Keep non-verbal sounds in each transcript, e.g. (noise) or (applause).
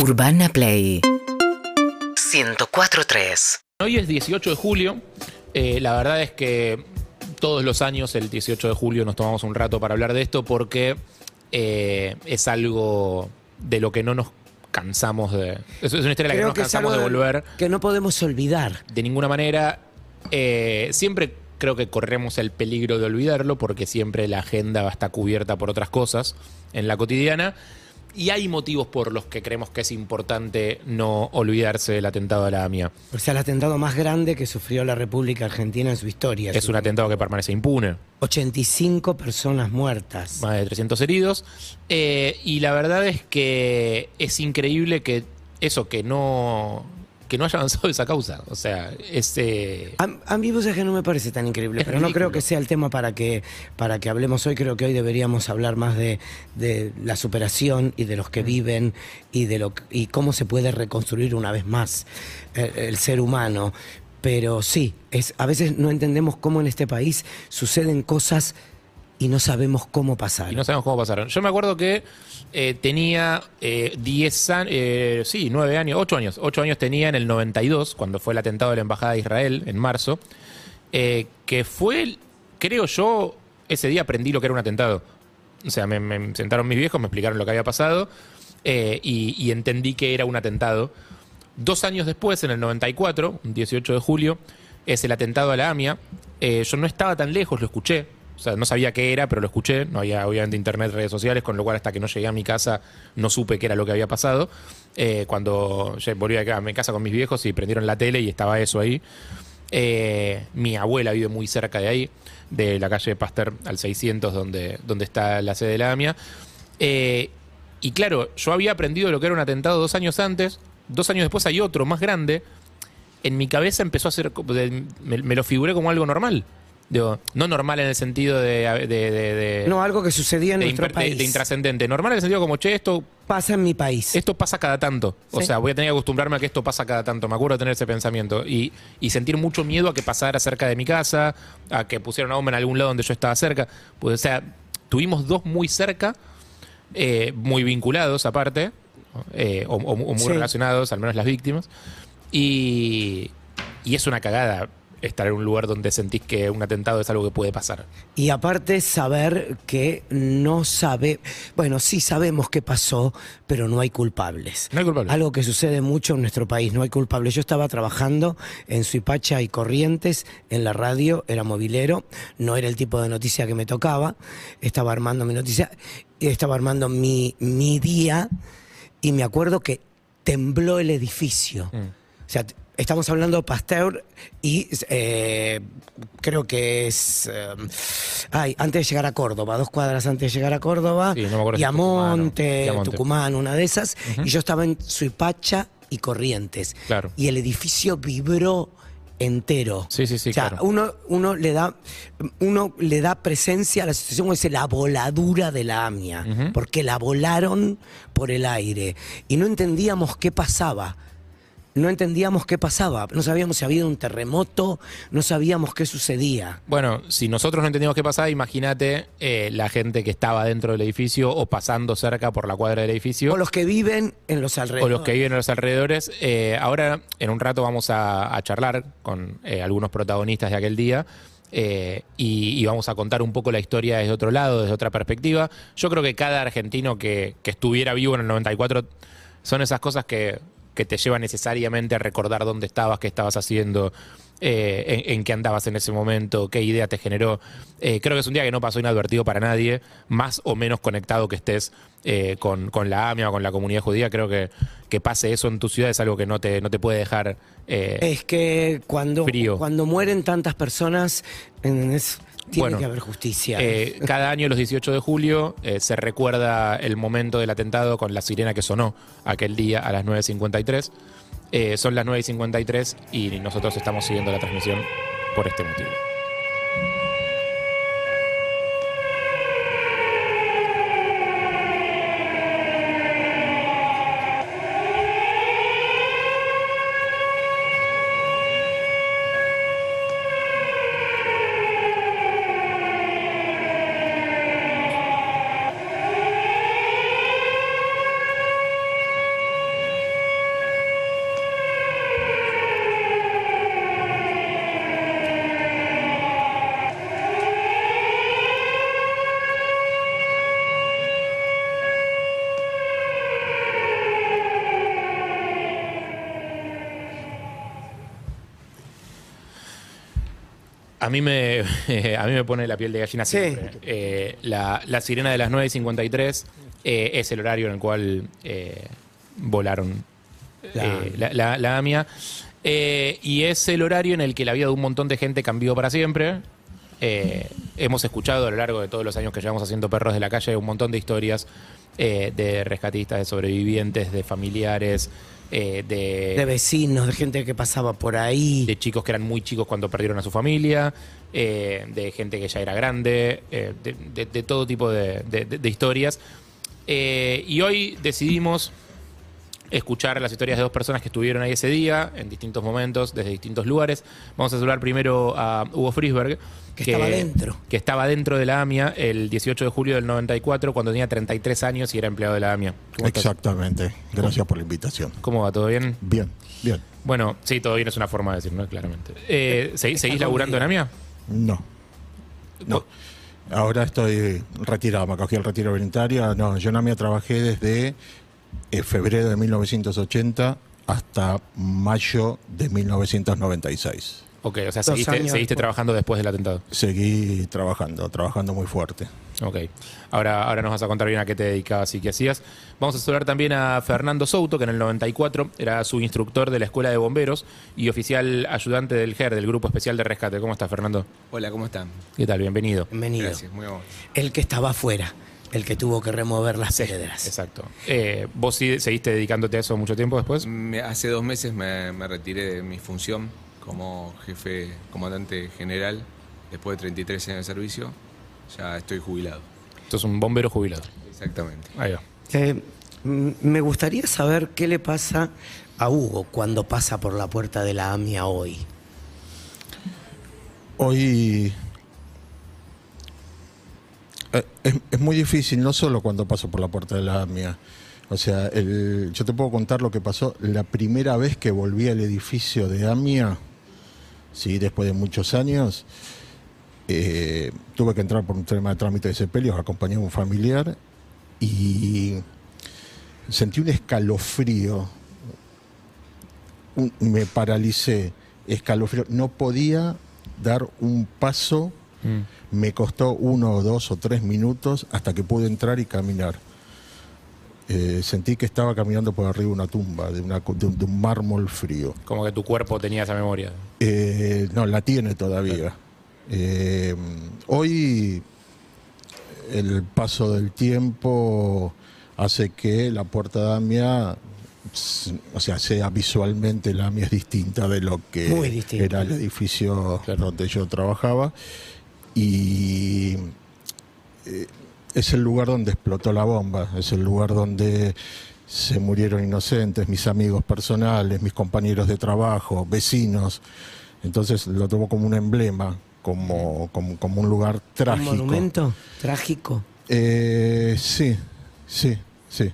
Urbana Play 104.3 Hoy es 18 de julio. Eh, la verdad es que todos los años, el 18 de julio, nos tomamos un rato para hablar de esto porque eh, es algo de lo que no nos cansamos de. Es, es una historia de la que no nos que cansamos de volver Que no podemos olvidar. de ninguna manera. Eh, siempre creo que corremos el peligro de olvidarlo porque siempre la agenda va a estar cubierta por otras cosas en la cotidiana. Y hay motivos por los que creemos que es importante no olvidarse del atentado a la AMIA. O sea, el atentado más grande que sufrió la República Argentina en su historia. Es un atentado que permanece impune. 85 personas muertas. más de 300 heridos. Eh, y la verdad es que es increíble que eso, que no, que no haya avanzado esa causa. O sea, ese... A, a mí vos sabés que no me parece tan increíble, Es pero no creo que sea el tema para que, para que hablemos hoy. Creo que hoy deberíamos hablar más de, de la superación y de los Mm. que viven y de lo y cómo se puede reconstruir una vez más el, el ser humano. Pero sí, es, a veces no entendemos cómo en este país suceden cosas y no sabemos cómo pasar. Y no sabemos cómo pasaron. Yo me acuerdo que eh, tenía eh, 10 años, sí, 9 años, 8 años. 8 años tenía en el 92, cuando fue el atentado de la Embajada de Israel, en marzo, eh, que fue, creo yo, ese día aprendí lo que era un atentado. O sea, me, me sentaron mis viejos, me explicaron lo que había pasado eh, y, y entendí que era un atentado. Dos años después, en el 94, un 18 de julio, es el atentado a la AMIA. Eh, yo no estaba tan lejos, lo escuché. O sea, no sabía qué era, pero lo escuché. No había obviamente internet, redes sociales, con lo cual hasta que no llegué a mi casa no supe qué era lo que había pasado. Eh, cuando volví a mi casa con mis viejos y prendieron la tele y estaba eso ahí. Eh, mi abuela vive muy cerca de ahí, de la calle Pasteur al 600, donde, donde está la sede de la AMIA. Eh, y claro, yo había aprendido lo que era un atentado dos años antes, dos años después hay otro más grande. En mi cabeza empezó a ser, me lo figuré como algo normal. Digo, no normal en el sentido de... de, de- de- No, algo que sucedía en de nuestro país. de intrascendente. Normal en el sentido como, che, esto Pasa en mi país. esto pasa cada tanto. O sea, voy a tener que acostumbrarme a que esto pasa cada tanto. Me acuerdo de tener ese pensamiento. Y, y sentir mucho miedo a que pasara cerca de mi casa, a que pusieran una bomba en algún lado donde yo estaba cerca. Pues, o sea, tuvimos dos muy cerca, eh, muy vinculados aparte, eh, o, o- o muy Sí. relacionados, al menos las víctimas. Y, y es una cagada estar en un lugar donde sentís que un atentado es algo que puede pasar. Y aparte saber que no sabe, bueno, sí sabemos qué pasó, pero no hay culpables. No hay culpables. Algo que sucede mucho en nuestro país, no hay culpables. Yo estaba trabajando en Suipacha y Corrientes, en la radio, era movilero, no era el tipo de noticia que me tocaba, estaba armando mi noticia, estaba armando mi, mi día y me acuerdo que tembló el edificio. Mm. O sea, estamos hablando de Pasteur y eh, creo que es. eh, ay, antes de llegar a Córdoba, dos cuadras antes de llegar a Córdoba. Sí, no me Tucumán una de esas. Y yo estaba en Suipacha y Corrientes. Claro. Y el edificio vibró entero. Sí, sí, sí, O sea, claro. uno, uno le da, uno le da presencia a la situación, dice, la voladura de la AMIA, porque la volaron por el aire y no entendíamos qué pasaba. No entendíamos qué pasaba, no sabíamos si había un terremoto, no sabíamos qué sucedía. Bueno, si nosotros no entendíamos qué pasaba, imagínate eh, la gente que estaba dentro del edificio o pasando cerca por la cuadra del edificio. O los que viven en los alrededores. o los que viven en los alrededores. Eh, ahora, en un rato, vamos a, a charlar con eh, algunos protagonistas de aquel día. eh, y, y vamos a contar un poco la historia desde otro lado, desde otra perspectiva. Yo creo que cada argentino que, que estuviera vivo en el 94 son esas cosas que, que te llevan necesariamente a recordar dónde estabas, qué estabas haciendo, eh, en, en qué andabas en ese momento, qué idea te generó. Eh, creo que es un día que no pasó inadvertido para nadie, más o menos conectado que estés eh, con, con la AMIA o con la comunidad judía. Creo que, que pase eso en tu ciudad es algo que no te, no te puede dejar. Es que cuando, Frío. cuando mueren tantas personas, ¿entendés? Tiene Bueno, que haber justicia. Eh, cada año, los 18 de julio, eh, se recuerda el momento del atentado con la sirena que sonó aquel día a las 9.53. Eh, son las 9.53 y nosotros estamos siguiendo la transmisión por este motivo. A mí me, (laughs) a mí me pone la piel de gallina Sí. siempre. Eh, la, la sirena de las 9.53 eh, es el horario en el cual eh, volaron La- eh, la, la- AMIA. Eh, y es el horario en el que la vida de un montón de gente cambió para siempre. Hemos escuchado a lo largo de todos los años que llevamos haciendo Perros de la Calle un montón de historias de rescatistas, de sobrevivientes, de familiares, eh, De vecinos, de gente que pasaba por ahí. de chicos que eran muy chicos cuando perdieron a su familia, eh, de gente que ya era grande, eh, de, de- de todo tipo de historias. Eh, y hoy decidimos escuchar las historias de dos personas que estuvieron ahí ese día, en distintos momentos, desde distintos lugares. Vamos a saludar primero a Hugo Frisberg. Que estaba dentro. Que estaba dentro de la AMIA el 18 de julio del 94, cuando tenía 33 años y era empleado de la AMIA. Exactamente. Gracias por la invitación. ¿Cómo va? ¿Todo bien? Bien, bien. Bueno, sí, todo bien es una forma de decir, ¿no? Claramente. Eh, ¿segui- ¿Seguís laburando en AMIA? No. No. Ahora estoy retirado, me cogí el retiro voluntario. No, yo no me trabajé desde eh, febrero de 1980 hasta mayo de 1996. Ok, o sea, seguiste, trabajando después del atentado. Seguí trabajando, trabajando muy fuerte. Ok. Ahora, ahora nos vas a contar bien a qué te dedicabas y qué hacías. Vamos a saludar también a Fernando Souto, que en el 94 era su instructor de la Escuela de Bomberos y oficial ayudante del GER, del Grupo Especial de Rescate. ¿Cómo estás, Fernando? Hola, ¿cómo están? ¿Qué tal? Bienvenido. Bienvenido. Gracias, muy amable. El que estaba afuera, el que tuvo que remover las piedras. Exacto. Eh, ¿Vos sí- seguiste dedicándote a eso mucho tiempo después? Me- hace dos meses me, me retiré de mi función como jefe comandante general después de 33 años de servicio. Ya estoy jubilado. Sos un bombero jubilado. Exactamente. Ahí va. Eh, mm, me gustaría saber qué le pasa a Hugo cuando pasa por la puerta de la AMIA hoy. Hoy es, es muy difícil, no solo cuando paso por la puerta de la AMIA. O sea, yo te puedo contar lo que pasó la primera vez que volví al edificio de AMIA, sí, después de muchos años. eh, tuve que entrar por un tema de trámite de sepelios, acompañé a un familiar y sentí un escalofrío. Me paralicé, escalofrío. No podía dar un paso. Mm. Me costó uno, dos o tres minutos hasta que pude entrar y caminar. Eh, sentí que estaba caminando por arriba de una tumba, de, una co- de un- de un mármol frío. Como que tu cuerpo tenía esa memoria. Eh, no, la tiene todavía. Eh, hoy el paso del tiempo hace que la puerta de AMIA, o sea, sea visualmente la AMIA es distinta de lo que era el edificio Claro. donde yo trabajaba. Y eh, es el lugar donde explotó la bomba, es el lugar donde se murieron inocentes, mis amigos personales, mis compañeros de trabajo, vecinos. Entonces lo tomo como un emblema, como, como, como un lugar trágico. ¿Un monumento trágico? Eh, sí, sí, sí.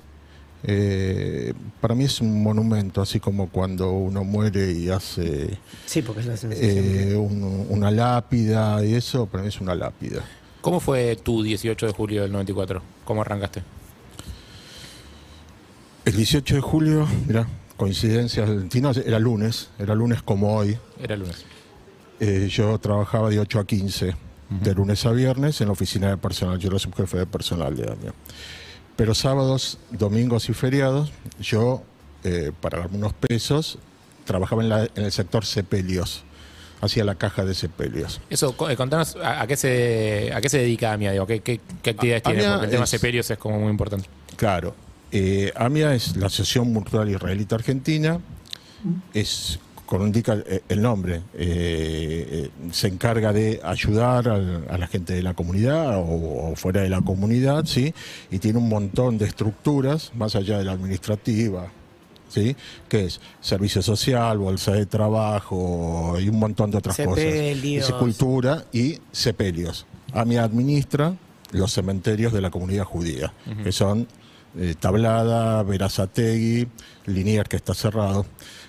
Eh, para mí es un monumento, así como cuando uno muere y hace Sí, porque es la sensación. eh, un- una lápida y eso, para mí es una lápida. ¿Cómo fue tu 18 de julio del 94? ¿Cómo arrancaste? El 18 de julio, mira, coincidencia, no, era lunes, era lunes como hoy. Era lunes. Eh, yo trabajaba de 8 a 15, de lunes a viernes, en la oficina de personal. Yo era subjefe de personal de AMIA. Pero sábados, domingos y feriados, yo, eh, para darme unos pesos, trabajaba en, la- en el sector sepelios. Hacía la caja de sepelios. Eso, eh, contanos a, a qué se a qué se dedica AMIA, digo, qué, qué, qué actividades A- tiene, AMIA porque el tema es- sepelios es como muy importante. Claro. Eh, AMIA es la Asociación Mutual Israelita Argentina. Es, como indica eh, el nombre, eh, eh, se encarga de ayudar al- a la gente de la comunidad o, o fuera de la comunidad, ¿sí? Y tiene un montón de estructuras, más allá de la administrativa, ¿sí? Que es servicio social, bolsa de trabajo y un montón de otras Sepelios. cosas. Cultura y sepelios. AMIA administra los cementerios de la comunidad judía, que son eh, Tablada, Verazategui, Liniers, que está cerrado.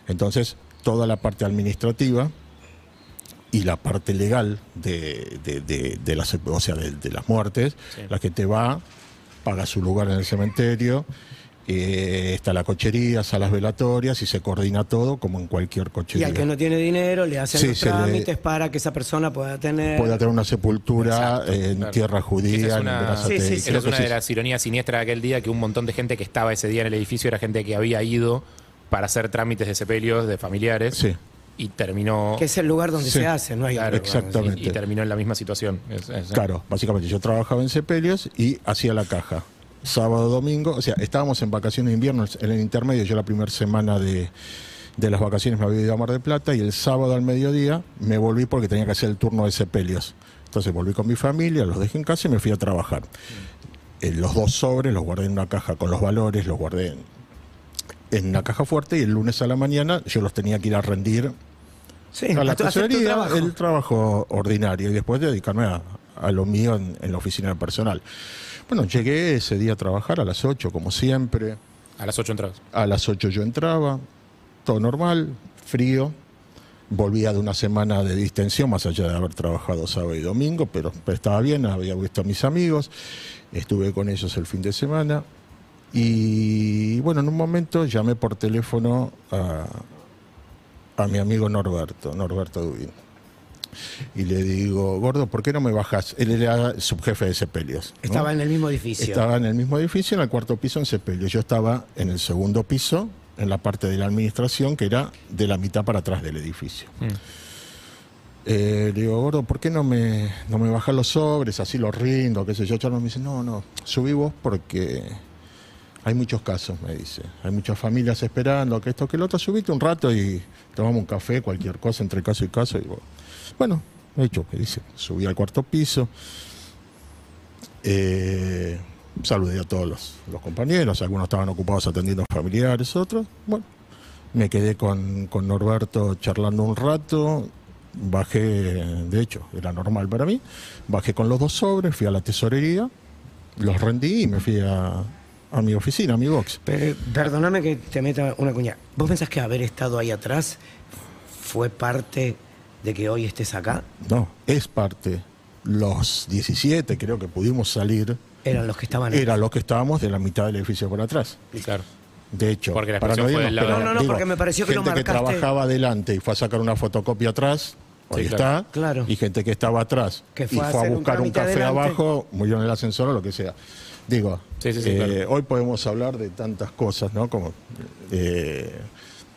Entonces, toda la parte administrativa y la parte legal de, de- de- de las, o sea, de, de las muertes, Sí. la gente va, paga su lugar en el cementerio eh, está la cochería, salas velatorias y se coordina todo como en cualquier Y cochería. al que no tiene dinero le hacen Sí, los le- trámites para que esa persona pueda tener... Puede tener una sepultura Exacto, en claro. tierra Esa judía, es en una- Berazategui. Sí, sí, sí. Esa es que una de las ironías siniestras de aquel día, que un montón de gente que estaba ese día en el edificio era gente que había ido para hacer trámites de sepelios de familiares Sí. y terminó... Que es el lugar donde Sí. se hace, no hay Claro, exactamente. Y, y terminó en la misma situación. Es- es- Claro, básicamente yo trabajaba en Sepelios y hacía la caja. Sábado, domingo, o sea, estábamos en vacaciones de invierno, en el intermedio, yo la primera semana de, de las vacaciones me había ido a Mar del Plata y el sábado al mediodía me volví porque tenía que hacer el turno de Sepelios. Entonces volví con mi familia, los dejé en casa y me fui a trabajar. Eh, los dos sobres los guardé en una caja con los valores, los guardé en, en una caja fuerte y el lunes a la mañana yo los tenía que ir a rendir Sí, a la tesorería, trabajo. el trabajo ordinario y después dedicarme a, a lo mío en, en la oficina de personal. Bueno, llegué ese día a trabajar a las 8, como siempre. A las 8 entradas. A las 8 yo entraba, todo normal, frío. Volvía de una semana de distensión, más allá de haber trabajado sábado y domingo, pero, pero estaba bien, había visto a mis amigos, estuve con ellos el fin de semana. Y bueno, en un momento llamé por teléfono a, a mi amigo Norberto, Norberto Dubín. Y le digo, gordo, ¿por qué no me bajas? Él era subjefe de Sepelios. ¿no? Estaba en el mismo edificio. Estaba en el mismo edificio, en el cuarto piso en Sepelio. Yo estaba en el segundo piso, en la parte de la administración, que era de la mitad para atrás del edificio. Eh, le digo, gordo, ¿por qué no me, no me bajas los sobres? Así los rindo, qué sé yo. Charlos me dice, no, no, subí vos porque hay muchos casos, me dice. Hay muchas familias esperando, que esto, que lo otro. Subite un rato y tomamos un café, cualquier cosa entre caso y caso. Y bueno, he hecho, me dice. Subí al cuarto piso. Eh, saludé a todos los, los compañeros, algunos estaban ocupados atendiendo familiares, otros. Bueno, me quedé con, con Norberto charlando un rato, bajé, de hecho, era normal para mí, bajé con los dos sobres, fui a la tesorería, los rendí y me fui a, a mi oficina, a mi box. Pero, perdóname que te meta una cuña. ¿Vos pensás que haber estado ahí atrás fue parte de que hoy estés acá? No, es parte. Los 17 creo que pudimos salir, Eran los que estaban ahí. era los que estábamos de la mitad del edificio por atrás. Claro. De hecho, Porque la para fue irnos, pero No, no, no, porque me pareció que lo gente marcaste. trabajaba adelante y fue a sacar una fotocopia atrás, hoy Sí, claro. está, Claro. y gente que estaba atrás Que y fue a fue a un buscar un, café adelante. abajo, murió en el ascensor o lo que sea. Digo, Sí, sí, sí, eh, claro. hoy podemos hablar de tantas cosas, ¿no? Como eh,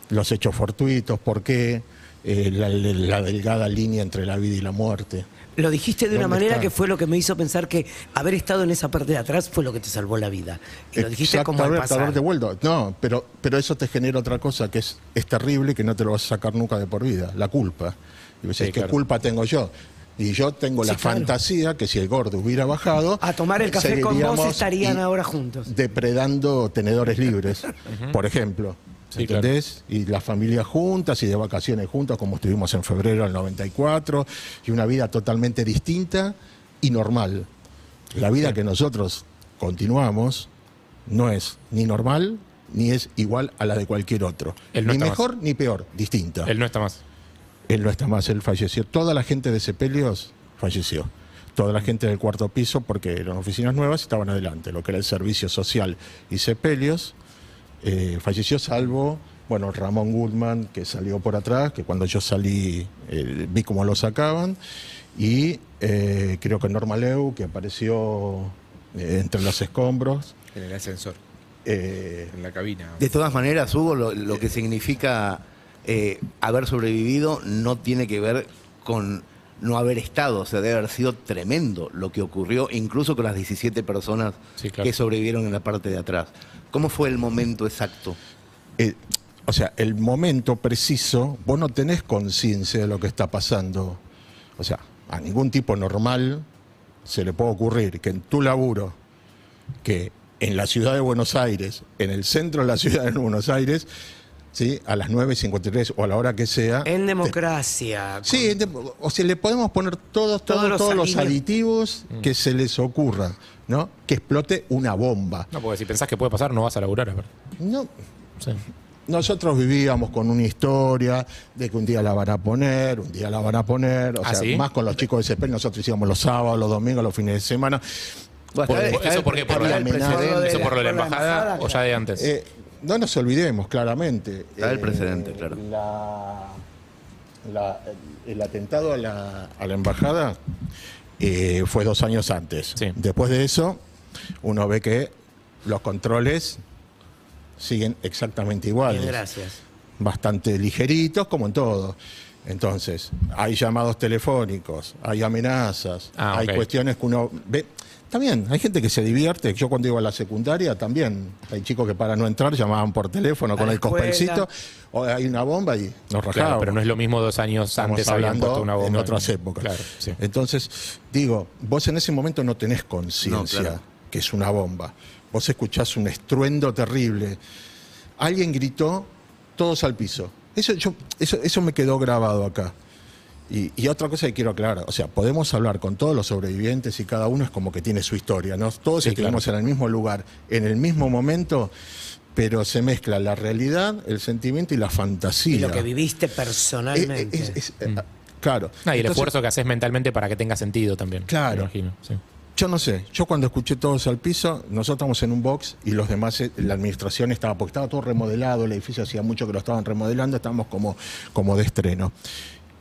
los hechos fortuitos, por qué, eh, la, la delgada línea entre la vida y la muerte. Lo dijiste de una ¿Dónde manera está? que fue lo que me hizo pensar que haber estado en esa parte de atrás fue lo que te salvó la vida. Y lo dijiste como al pasar. No, pero, pero eso te genera otra cosa que es, es terrible y que no te lo vas a sacar nunca de por vida, la culpa. Y decís, ¿qué claro. culpa tengo yo? Y yo tengo Sí, la claro. fantasía que si el gordo hubiera bajado... A tomar el café con vos estarían y- ahora juntos. Depredando tenedores libres, (laughs) por ejemplo. Sí, ¿Entendés? Y las familias juntas y de vacaciones juntas, como estuvimos en febrero del 94, y una vida totalmente distinta y normal. La vida que nosotros continuamos no es ni normal ni es igual a la de cualquier otro. Él no ni está mejor ni peor, distinta. Él no está más. Él no está más, él falleció. Toda la gente de Sepelios falleció. Toda la gente del cuarto piso, porque eran oficinas nuevas, estaban adelante. Lo que era el servicio social y Sepelios eh, falleció, salvo, bueno, Ramón Goodman, que salió por atrás, que cuando yo salí eh, vi cómo lo sacaban. Y eh, creo que Norma Leu, que apareció eh, entre los escombros. En el ascensor, eh, en la cabina. De todas maneras, Hugo, lo, lo que significa eh, haber sobrevivido no tiene que ver con no haber estado, o sea, debe haber sido tremendo lo que ocurrió, incluso con las 17 personas Sí, claro. que sobrevivieron en la parte de atrás. ¿Cómo fue el momento exacto? eh, o sea, el momento preciso, vos no tenés conciencia de lo que está pasando. O sea, a ningún tipo normal se le puede ocurrir que en tu laburo, que en la ciudad de Buenos Aires, en el centro de la ciudad de Buenos Aires, ¿sí? a las 9.53 o a la hora que sea. En democracia. Sí, de- o sea, le podemos poner todos, todos, Todos los todos los alineos. aditivos que se les ocurra, ¿no? Que explote una bomba. No, porque si pensás que puede pasar, no vas a laburar. a ver. No, Sí. nosotros vivíamos con una historia de que un día la van a poner, un día la van a poner, o ¿Ah, sea, sí? más con los chicos de CP, nosotros íbamos los sábados, los domingos, los fines de semana. Por- ¿Eso por qué? ¿Por, está lo- el precedente. ¿Eso por lo de la embajada, o ya de antes? Eh, no nos olvidemos, claramente. Está el Eh, precedente, claro. la- la- el atentado a la, a la embajada eh, fue dos años antes. Sí. Después de eso, uno ve que los controles siguen exactamente iguales. Bien, gracias. bastante ligeritos, como en todo. Entonces, hay llamados telefónicos, hay amenazas, Ah, hay cuestiones que uno ve. También, hay gente que se divierte. Yo cuando iba a la secundaria también, hay chicos que para no entrar llamaban por teléfono con el cospelcito, o hay una bomba y nos. Claro, pero no es lo mismo dos años Estamos antes habían hablando puesto una bomba. en otras épocas. Claro, sí. Entonces, digo, vos en ese momento no tenés conciencia No, claro. que es una bomba. Vos escuchás un estruendo terrible. Alguien gritó, todos al piso. Eso, yo, eso, eso me quedó grabado acá. Y, y otra cosa que quiero aclarar, o sea, podemos hablar con todos los sobrevivientes y cada uno es como que tiene su historia, ¿no? Todos Sí, estuvimos en el mismo lugar, en el mismo momento, pero se mezcla la realidad, el sentimiento y la fantasía. Y lo que viviste personalmente. es- es- eh, claro. Ah, y el Entonces, esfuerzo que haces mentalmente para que tenga sentido también. Claro. Me imagino. sí. Yo no sé, yo cuando escuché todos al piso, nosotros estábamos en un box y los demás, eh, la administración estaba, porque estaba todo remodelado, el edificio hacía mucho que lo estaban remodelando, estábamos como, como de estreno.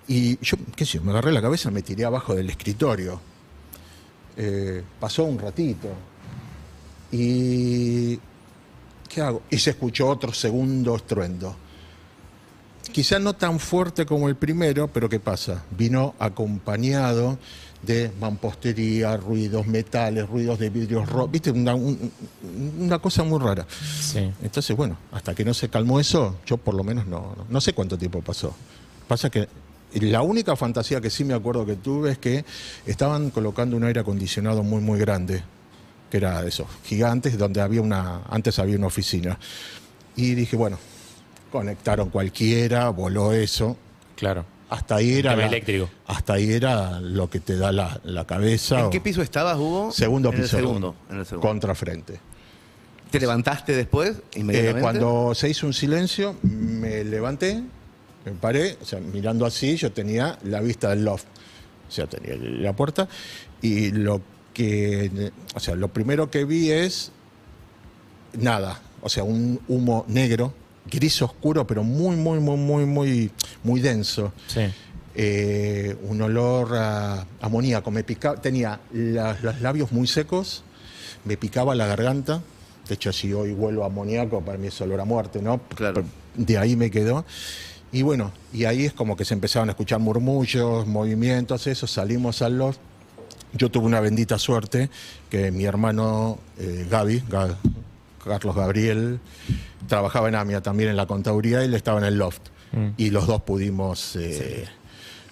Y yo, qué sé, me agarré la cabeza, me tiré abajo del escritorio. Eh, pasó un ratito. Y. ¿Qué hago? Y se escuchó otro segundo estruendo. Quizá no tan fuerte como el primero, pero ¿qué pasa? Vino acompañado de mampostería, ruidos, metales, ruidos de vidrios rotos, viste, una, un- una cosa muy rara. Sí. Entonces, bueno, hasta que no se calmó eso, yo por lo menos no, no, no sé cuánto tiempo pasó. Pasa que la única fantasía que sí me acuerdo que tuve es que estaban colocando un aire acondicionado muy, muy grande, que era de esos gigantes, donde había una, antes había una oficina. Y dije, bueno, conectaron cualquiera, voló eso. Claro. Hasta ahí era. la- eléctrico. Hasta ahí era lo que te da la, la cabeza. ¿En o- qué piso estabas, Hugo? Segundo en piso. El segundo, en el segundo. Contrafrente. ¿Te levantaste después, Eh, cuando se hizo un silencio, me levanté, me paré, o sea, mirando así, yo tenía la vista del loft. O sea, tenía la puerta. Y lo que. O sea, lo primero que vi es. Nada. O sea, un humo negro, gris oscuro, pero muy, muy, muy, muy, muy, muy denso. Sí. Eh, un olor a amoníaco. Me picaba, tenía la- los labios muy secos, me picaba la garganta. De hecho, si hoy vuelvo a amoníaco, para mí es olor a muerte, ¿no? Claro. De ahí me quedó. Y bueno, y ahí es como que se empezaron a escuchar murmullos, movimientos, eso. Salimos al loft. Yo tuve una bendita suerte que mi hermano eh, Gaby, Ga- Carlos Gabriel, trabajaba en AMIA también en la contaduría y él estaba en el loft. Mm. Y los dos pudimos, eh,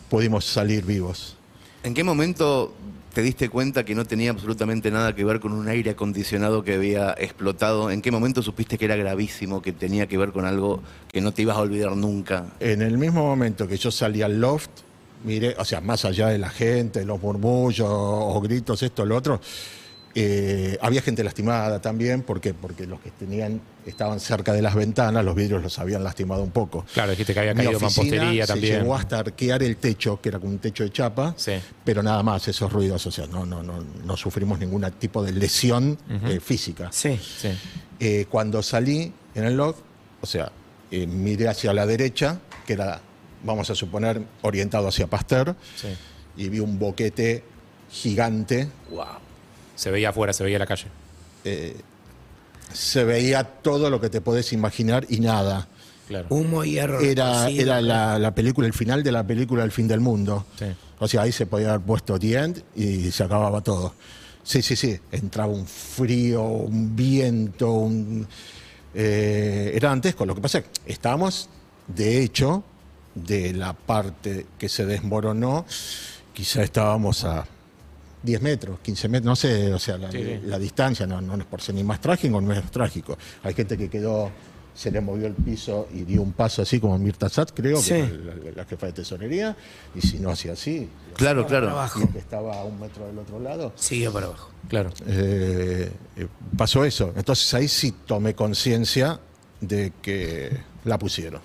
pudimos salir vivos. ¿En qué momento te diste cuenta que no tenía absolutamente nada que ver con un aire acondicionado que había explotado? ¿En qué momento supiste que era gravísimo, que tenía que ver con algo que no te ibas a olvidar nunca? En el mismo momento que yo salí al loft, miré, o sea, más allá de la gente, los murmullos o gritos, esto, lo otro, eh, había gente lastimada también, ¿por qué? Porque los que tenían, estaban cerca de las ventanas, los vidrios los habían lastimado un poco. Claro, dijiste que había Mi caído mampostería se también. llegó hasta arquear el techo, que era como un techo de chapa, Sí. pero nada más, esos ruidos, o sea, no, no, no, no sufrimos ningún tipo de lesión eh, física. Sí. Sí. Eh, cuando salí en el log, o sea, eh, miré hacia la derecha, que era, vamos a suponer, orientado hacia Pasteur, Sí. y vi un boquete gigante. Se veía afuera, se veía la calle. eh, se veía todo lo que te podés imaginar y nada. Claro. Humo, hierro. Era, retorcido. era la, la película, el final de la película El fin del mundo. Sí. O sea, ahí se podía haber puesto The End y se acababa todo. Sí, sí, sí. Entraba un frío, un viento, un. eh, era dantesco. Lo que pasa es que estábamos, de hecho, de la parte que se desmoronó, quizá estábamos a 10 metros, 15 metros, no sé, o sea, la, Sí, sí. la distancia no, no es por ser ni más trágico ni menos trágico. Hay gente que quedó, se le movió el piso y dio un paso así como Mirta Sat, creo, Sí. que era la, la jefa de tesorería, y si no hacía así, Claro, Para claro. abajo. que estaba a un metro del otro lado, Siguió para abajo. Claro. eh, eh, pasó eso. Entonces ahí sí tomé conciencia de que la pusieron.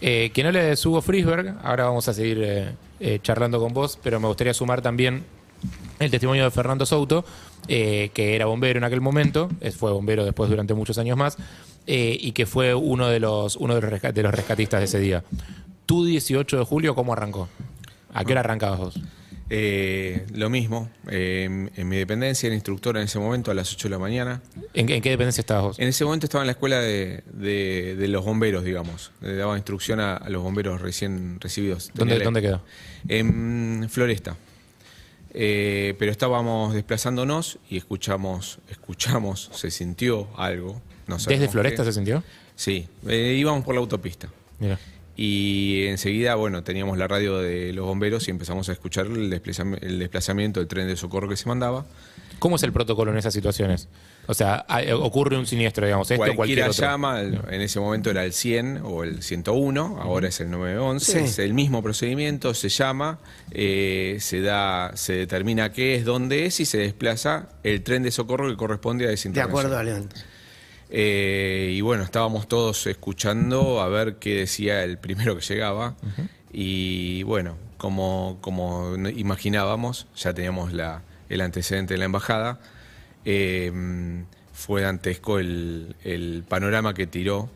Eh, que no le es Hugo Frisberg, ahora vamos a seguir eh, eh, charlando con vos, pero me gustaría sumar también el testimonio de Fernando Souto, eh, que era bombero en aquel momento, fue bombero después durante muchos años más, eh, y que fue uno de los, uno de los, resca- de los rescatistas de ese día. ¿Tu 18 de julio cómo arrancó? ¿A qué hora arrancabas vos? Eh, lo mismo, eh, en, en mi dependencia, era instructor en ese momento a las 8 de la mañana. ¿En, qué- en qué dependencia estabas vos? En ese momento estaba en la escuela de, de- de los bomberos, digamos. Le daba instrucción a, a los bomberos recién recibidos. ¿Dónde, la- ¿Dónde quedó? En Floresta. Eh, pero estábamos desplazándonos y escuchamos, escuchamos, se sintió algo. No ¿Desde Floresta qué. se sintió? Sí, eh, íbamos por la autopista. Mira. Y enseguida, bueno, teníamos la radio de los bomberos y empezamos a escuchar el desplazamiento del tren de socorro que se mandaba. ¿Cómo es el protocolo en esas situaciones? O sea, hay- ocurre un siniestro, digamos, esto o cualquier Cualquiera otro. llama, en ese momento era el 100 o el 101, ahora es el 911, Sí. es el mismo procedimiento, se llama, eh, se da, se determina qué es, dónde es y se desplaza el tren de socorro que corresponde a esa De intervención. acuerdo, León. Eh, y bueno, estábamos todos escuchando a ver qué decía el primero que llegaba. Y bueno, como, como imaginábamos, ya teníamos la, el antecedente de la embajada. Eh, fue dantesco el, el panorama que tiró.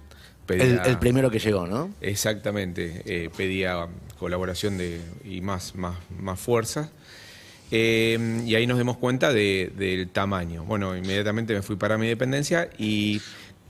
El, Pedía- el primero que llegó, ¿no? Exactamente, eh, pedía colaboración de, y más, más, más fuerza. Eh, y ahí nos dimos cuenta de- del tamaño. Bueno, inmediatamente me fui para mi dependencia y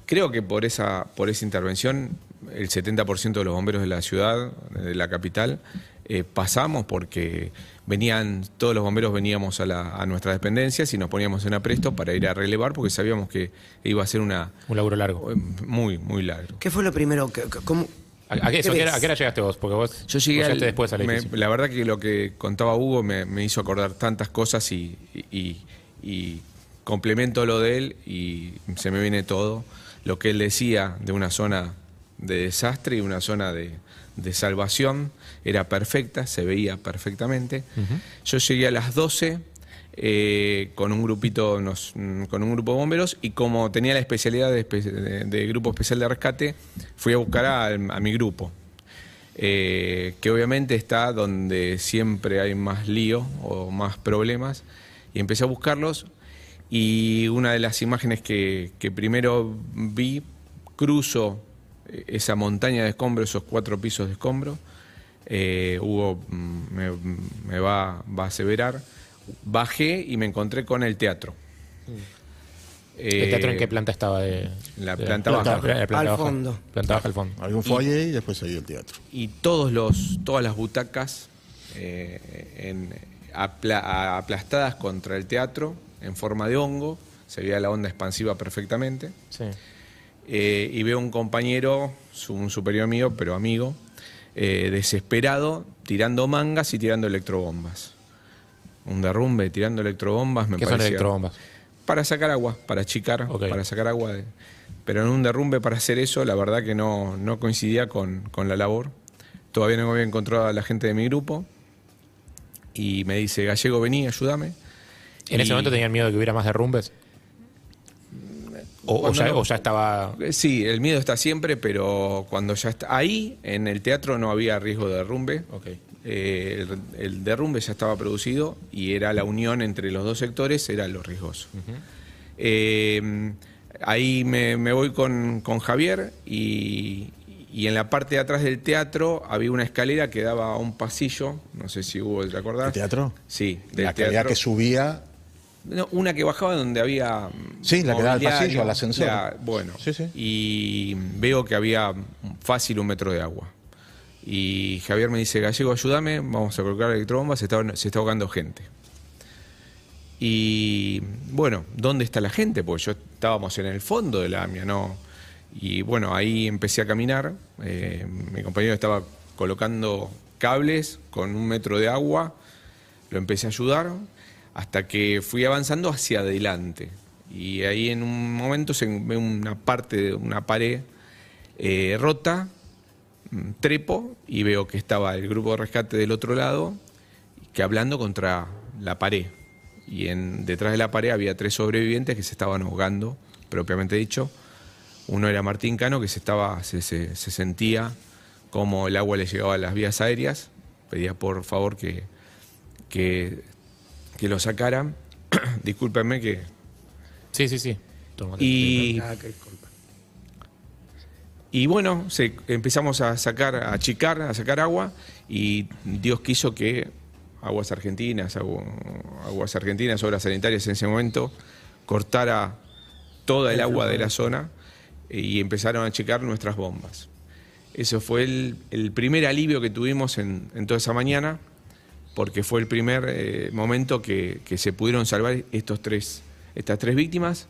creo que por esa, por esa intervención el 70% de los bomberos de la ciudad, de la capital, eh, pasamos porque venían, todos los bomberos veníamos a, la- a nuestras dependencias y nos poníamos en apresto para ir a relevar porque sabíamos que iba a ser una Un laburo largo. eh, muy, muy largo. ¿Qué fue lo primero? que- que- cómo- ¿A, qué, eso, ¿Qué ¿a qué hora, ves? a qué hora llegaste vos? Porque vos, Yo llegué vos al- después al me-. La verdad que lo que contaba Hugo me, me hizo acordar tantas cosas y, y- y complemento lo de él y se me viene todo. Lo que él decía de una zona de desastre y una zona de, de salvación. Era perfecta, se veía perfectamente. Yo llegué a las 12 eh, con un grupito, nos- mm, con un grupo de bomberos y como tenía la especialidad de, espe- de- de grupo especial de rescate, fui a buscar a, a mi grupo eh, que obviamente está donde siempre hay más lío o más problemas, y empecé a buscarlos, y una de las imágenes que, que primero vi, cruzo esa montaña de escombros, esos cuatro pisos de escombros, eh, Hugo mm, me, me va, va a aseverar, bajé y me encontré con el teatro. ¿El teatro en Eh, qué planta estaba? De, la de- planta baja. La planta Al baja. fondo. Planta baja al fondo. Algún y después seguía el teatro. y todos los, todas las butacas eh, en- apla- a- aplastadas contra el teatro en forma de hongo, se veía la onda expansiva perfectamente. Sí. Eh, y veo un compañero, un superior mío, pero amigo, eh, desesperado, tirando mangas y tirando electrobombas. Un derrumbe tirando electrobombas me ¿Qué son electrobombas? Para sacar agua, para achicar, para sacar agua. de- pero en un derrumbe para hacer eso, la verdad que no, no coincidía con, con la labor. Todavía no había encontrado a la gente de mi grupo. Y me dice, Gallego, vení, ayúdame. ¿En ese momento tenían miedo de que hubiera más derrumbes? ¿O, o ya, no- o ya estaba...? Eh, Sí, el miedo está siempre, pero cuando ya está ahí, en el teatro no había riesgo de derrumbe. Ok. Eh, el, el derrumbe ya estaba producido y era la unión entre los dos sectores, era lo riesgoso. Eh, ahí me, me voy con, con Javier y, y en la parte de atrás del teatro había una escalera que daba a un pasillo, no sé si hubo, ¿te acordás? ¿El teatro? Sí, del La teatro. que subía. No, una que bajaba donde había. mm, Sí, la que da al pasillo, al ascensor. la- bueno, Sí, sí. y veo que había fácil un metro de agua. Y Javier me dice, Gallego, ayúdame, vamos a colocar electrobombas, se está, se está ahogando gente. Y bueno, ¿dónde está la gente? Pues yo estábamos en el fondo de la AMIA, ¿no? Y bueno, ahí empecé a caminar. eh, mi compañero estaba colocando cables con un metro de agua. Lo empecé a ayudar hasta que fui avanzando hacia adelante. Y ahí en un momento se ve una parte de una pared eh, rota, mm, trepo y veo que estaba el grupo de rescate del otro lado, que hablando contra la pared. Y en, detrás de la pared había tres sobrevivientes que se estaban ahogando, propiamente dicho. Uno era Martín Cano, que se, estaba, se, se- se sentía como el agua le llegaba a las vías aéreas. Pedía por favor que, que, que lo sacaran. (clears throat) Discúlpenme que... Sí, sí, sí. Tómate. Y, Ah, y bueno, se, empezamos a sacar, a achicar, a sacar agua y Dios quiso que Aguas Argentinas, Agu- Aguas Argentinas, Obras Sanitarias en ese momento, cortara toda el agua de la zona y empezaron a achicar nuestras bombas. Eso fue el, el primer alivio que tuvimos en, en toda esa mañana, porque fue el primer eh, momento que, que se pudieron salvar estos tres, estas tres víctimas,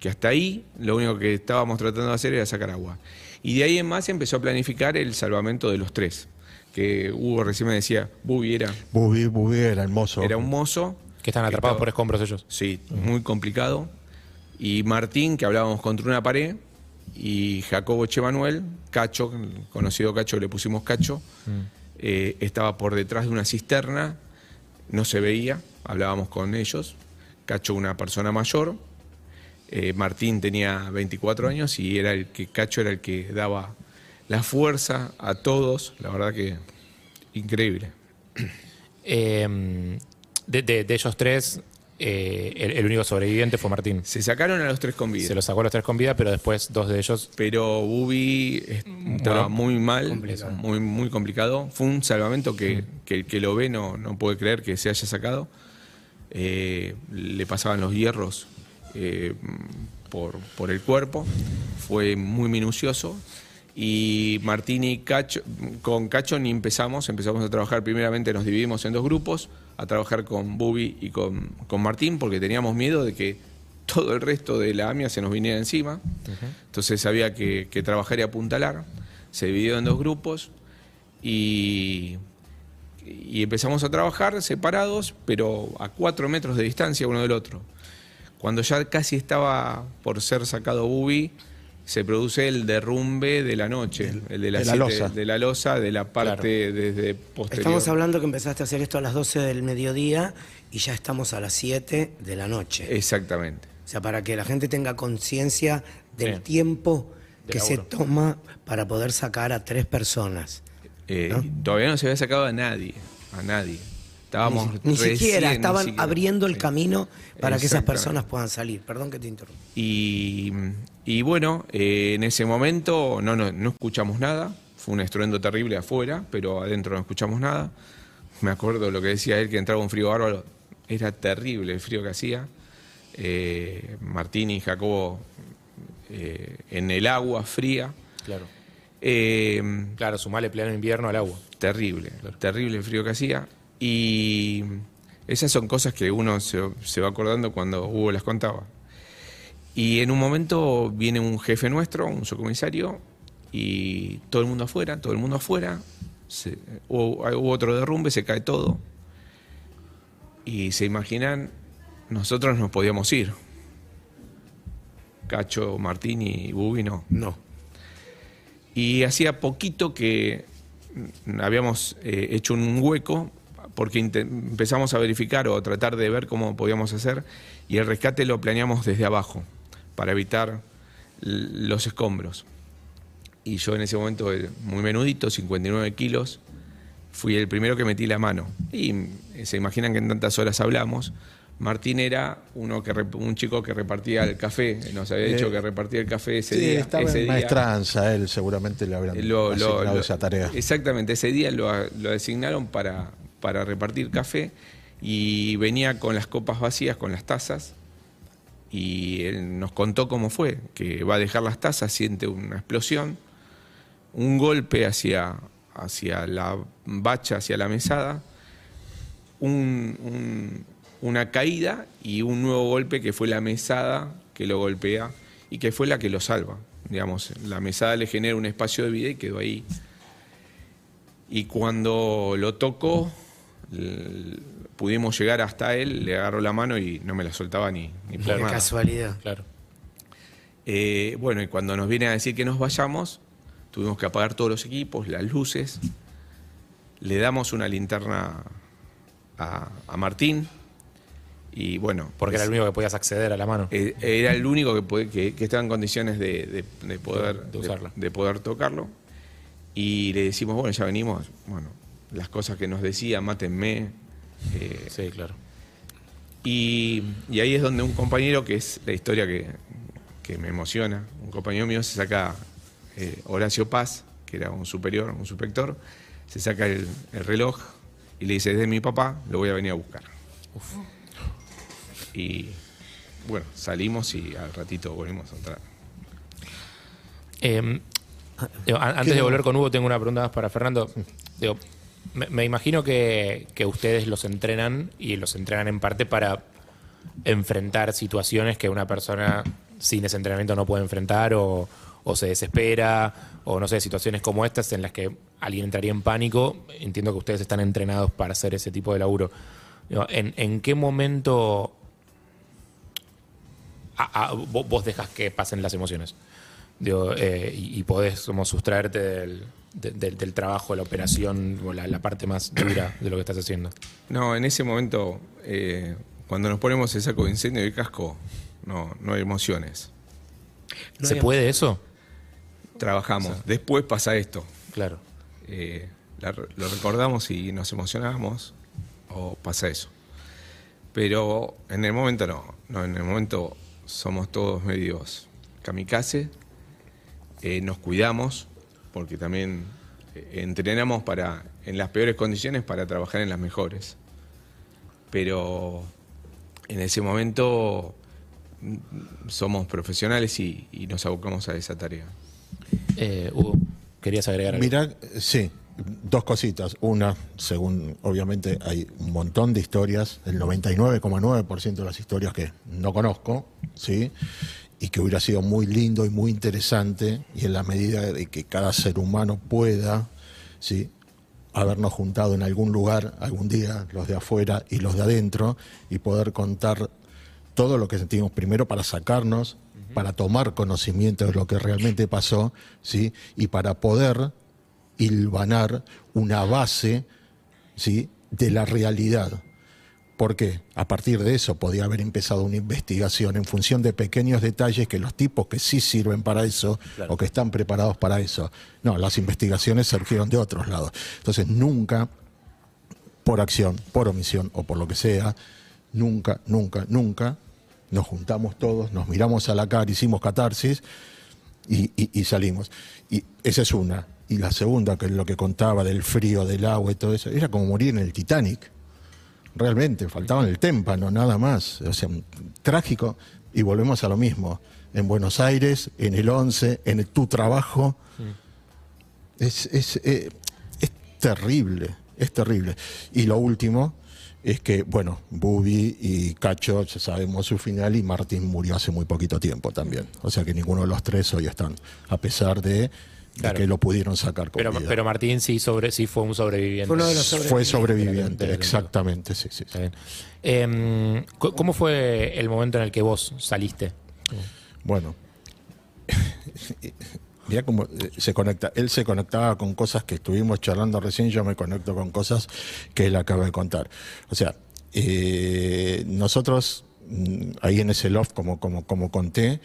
que hasta ahí lo único que estábamos tratando de hacer era sacar agua. Y de ahí en más se empezó a planificar el salvamento de los tres, que Hugo recién me decía, Bubi era, Bubi, Bubi era el mozo. era un mozo. Que están atrapados estaba- por escombros ellos. Sí, muy complicado. Y Martín, que hablábamos contra una pared, y Jacobo Chemanuel, Cacho, conocido Cacho, le pusimos Cacho, eh, estaba por detrás de una cisterna, no se veía, hablábamos con ellos. Cacho, una persona mayor. eh, Martín tenía 24 años y era el que Cacho era el que daba la fuerza a todos. La verdad que increíble. Eh, de, de- de ellos tres, eh, el, el único sobreviviente fue Martín. Se sacaron a los tres con vida. Se los sacó a los tres con vida, pero después dos de ellos. pero Bubi estaba muy mal, Complicado. muy muy complicado. Fue un salvamento que, que el que lo ve no, no puede creer que se haya sacado. Eh, le pasaban los hierros eh, por, por el cuerpo, fue muy minucioso. Y Martín y Cacho, con Cacho ni empezamos, empezamos a trabajar, primeramente nos dividimos en dos grupos, a trabajar con Bubi y con, con Martín, porque teníamos miedo de que todo el resto de la AMIA se nos viniera encima. Entonces había que, que trabajar y apuntalar. Se dividió en dos grupos y, y empezamos a trabajar separados, pero a cuatro metros de distancia uno del otro. Cuando ya casi estaba por ser sacado Bubi, se produce el derrumbe de la noche, el de la, de la siete- losa. de la losa, de la parte desde posterior. Estamos hablando que empezaste a hacer esto a las 12 del mediodía y ya estamos a las 7 de la noche. Exactamente. O sea, para que la gente tenga conciencia del Sí. tiempo De que se toma para poder sacar a tres personas. Eh, ¿No? Todavía no se había sacado a nadie, a nadie. Estábamos ni, ni recién, siquiera ni estaban siquiera. abriendo el camino para que esas personas puedan salir. Perdón que te interrumpa. Y, y bueno, eh, en ese momento no, no, no escuchamos nada. Fue un estruendo terrible afuera, pero adentro no escuchamos nada. Me acuerdo lo que decía él, que entraba un frío bárbaro. Era terrible el frío que hacía. Eh, Martín y Jacobo eh, en el agua fría. Claro. Eh, Claro, sumale pleno invierno al agua. terrible, terrible el frío que hacía. Y esas son cosas que uno se, se va acordando cuando Hugo las contaba. Y en un momento viene un jefe nuestro, un subcomisario, y todo el mundo afuera, todo el mundo afuera. Se- hubo, hubo otro derrumbe, se cae todo. Y se imaginan, nosotros nos podíamos ir. Cacho, Martín y Bubi no. No. Y hacía poquito que habíamos eh, hecho un hueco porque empezamos a verificar o a tratar de ver cómo podíamos hacer y el rescate lo planeamos desde abajo para evitar los escombros. Y yo en ese momento, eh, muy menudito, 59 kilos, fui el primero que metí la mano. Y mm, se imaginan que en tantas horas hablamos. Martín era uno que un chico que repartía el café, nos había dicho Eh, que repartía el café ese Sí, día. estaba ese en día. maestranza, él seguramente le habrán lo- asignado lo- esa tarea. Exactamente, ese día lo, lo designaron para, para repartir café y venía con las copas vacías, con las tazas, y él nos contó cómo fue, que va a dejar las tazas, siente una explosión, un golpe hacia, hacia la bacha, hacia la mesada, un- un- una caída y un nuevo golpe que fue la mesada que lo golpea y que fue la que lo salva. Digamos, la mesada le genera un espacio de vida y quedó ahí. Y cuando lo tocó, pudimos llegar hasta él, le agarró la mano y no me la soltaba ni, ni por nada. casualidad. Claro. Eh, bueno, y cuando nos viene a decir que nos vayamos, tuvimos que apagar todos los equipos, las luces. Le damos una linterna a, a Martín. Y bueno, Porque era el único que podías acceder a la mano. eh, era el único que, puede- que- que estaba en condiciones de, de- de poder, De usarla. de poder tocarlo. Y le decimos, bueno, ya venimos, bueno, las cosas que nos decía, mátenme. Eh, Sí, claro. Y, y ahí es donde un compañero, que es la historia que, que me emociona, un compañero mío se saca, eh, Horacio Paz, que era un superior, un subinspector, se saca el, el reloj y le dice, es de mi papá, lo voy a venir a buscar. Y bueno, salimos y al ratito volvimos a entrar. Eh, digo, an- antes de volver con Hugo, tengo una pregunta más para Fernando. Digo, me, imagino que, que ustedes los entrenan y los entrenan en parte para enfrentar situaciones que una persona sin ese entrenamiento no puede enfrentar o, o se desespera o no sé, situaciones como estas en las que alguien entraría en pánico. Entiendo que ustedes están entrenados para hacer ese tipo de laburo. ¿En, qué momento vos dejas que pasen las emociones? Digo, eh, y, y podés como sustraerte del, de- del- del trabajo, de la operación, o la, la parte más dura de lo que estás haciendo. No, en ese momento, eh, cuando nos ponemos el saco de incendio y el casco, no, no hay emociones. No ¿Se hay- puede eso? Trabajamos. Después pasa esto. Claro. Eh, la- lo recordamos y nos emocionamos o pasa eso. Pero en el momento no. no en el momento somos todos medios kamikaze. Eh, nos cuidamos porque también eh, entrenamos para en las peores condiciones para trabajar en las mejores. Pero en ese momento mm, somos profesionales y, y nos abocamos a esa tarea. Eh, Hugo, querías agregar algo. Mirá, sí, dos cositas. Una, según, obviamente, hay un montón de historias, el 99,9% de las historias que no conozco, ¿sí? Y que hubiera sido muy lindo y muy interesante, y en la medida de que cada ser humano pueda, ¿sí? habernos juntado en algún lugar algún día, los de afuera y los de adentro, y poder contar todo lo que sentimos primero para sacarnos, para tomar conocimiento de lo que realmente pasó, ¿sí? y para poder hilvanar una base ¿sí? de la realidad. ¿Por qué? A partir de eso podía haber empezado una investigación en función de pequeños detalles que los tipos que sí sirven para eso o que están preparados para eso. No, las investigaciones surgieron de otros lados. Entonces nunca, por acción, por omisión o por lo que sea, nunca, nunca, nunca nos juntamos todos, nos miramos a la cara, hicimos catarsis y, y- y salimos. Y esa es una. Y la segunda, que es lo que contaba del frío, del agua y todo eso, era como morir en el Titanic. Realmente, faltaba en el témpano, nada más. O sea, trágico. Y volvemos a lo mismo. En Buenos Aires, en el 11, en el- tu trabajo. Es, es, eh, es terrible, es terrible. Y lo último es que, bueno, Bubi y Cacho, ya sabemos su final, y Martín murió hace muy poquito tiempo también. O sea que ninguno de los tres hoy están, a pesar de Claro. que lo pudieron sacar con Pero, vida. pero Martín sí, sobre, sí fue un sobreviviente. Fue uno de los Fue sobrevivientes. sobreviviente, exactamente, sí, sí. Em, ¿Cómo fue el momento en el que vos saliste? Bueno, (laughs) mira cómo eh, se conecta. Él se conectaba con cosas que estuvimos charlando recién, yo me conecto con cosas que él acaba de contar. O sea, eh, nosotros mm, ahí en ese loft, como, como, como conté,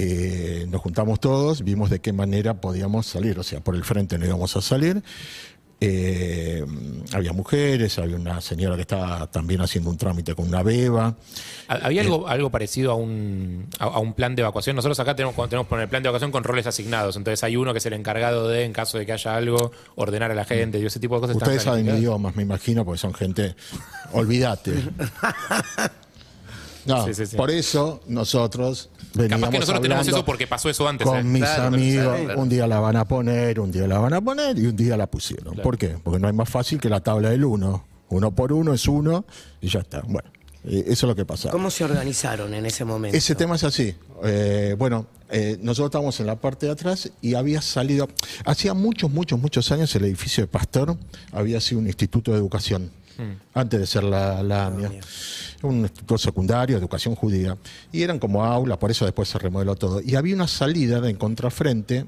eh, nos juntamos todos, vimos de qué manera podíamos salir. O sea, por el frente no íbamos a salir. Eh, había mujeres, había una señora que estaba también haciendo un trámite con una beba. ¿Ha- ¿Había algo, algo parecido a un, a, a un plan de evacuación? Nosotros acá tenemos, cuando tenemos el plan de evacuación con roles asignados. Entonces hay uno que es el encargado de, en caso de que haya algo, ordenar a la gente y ese tipo de cosas. ¿están Ustedes saben idiomas, me imagino, porque son gente. Olvídate. (laughs) No, Sí, sí, sí. por eso nosotros Capaz que nosotros tenemos hablando eso porque pasó eso antes. con ¿eh? mis Claro, amigos. claro, claro. Un día la van a poner, un día la van a poner y un día la pusieron. ¿Por qué? Porque no hay más fácil que la tabla del uno. Uno por uno es uno y ya está. Bueno, eh, eso es lo que pasa. ¿Cómo se organizaron en ese momento? Ese tema es así. Eh, bueno, eh, nosotros estábamos en la parte de atrás y había salido, hacía muchos, muchos, muchos años el edificio de Pastor había sido un instituto de educación, antes de ser la, la AMIA. Un instituto secundario, educación judía. Y eran como aulas, por eso después se remodeló todo. Y había una salida de en contrafrente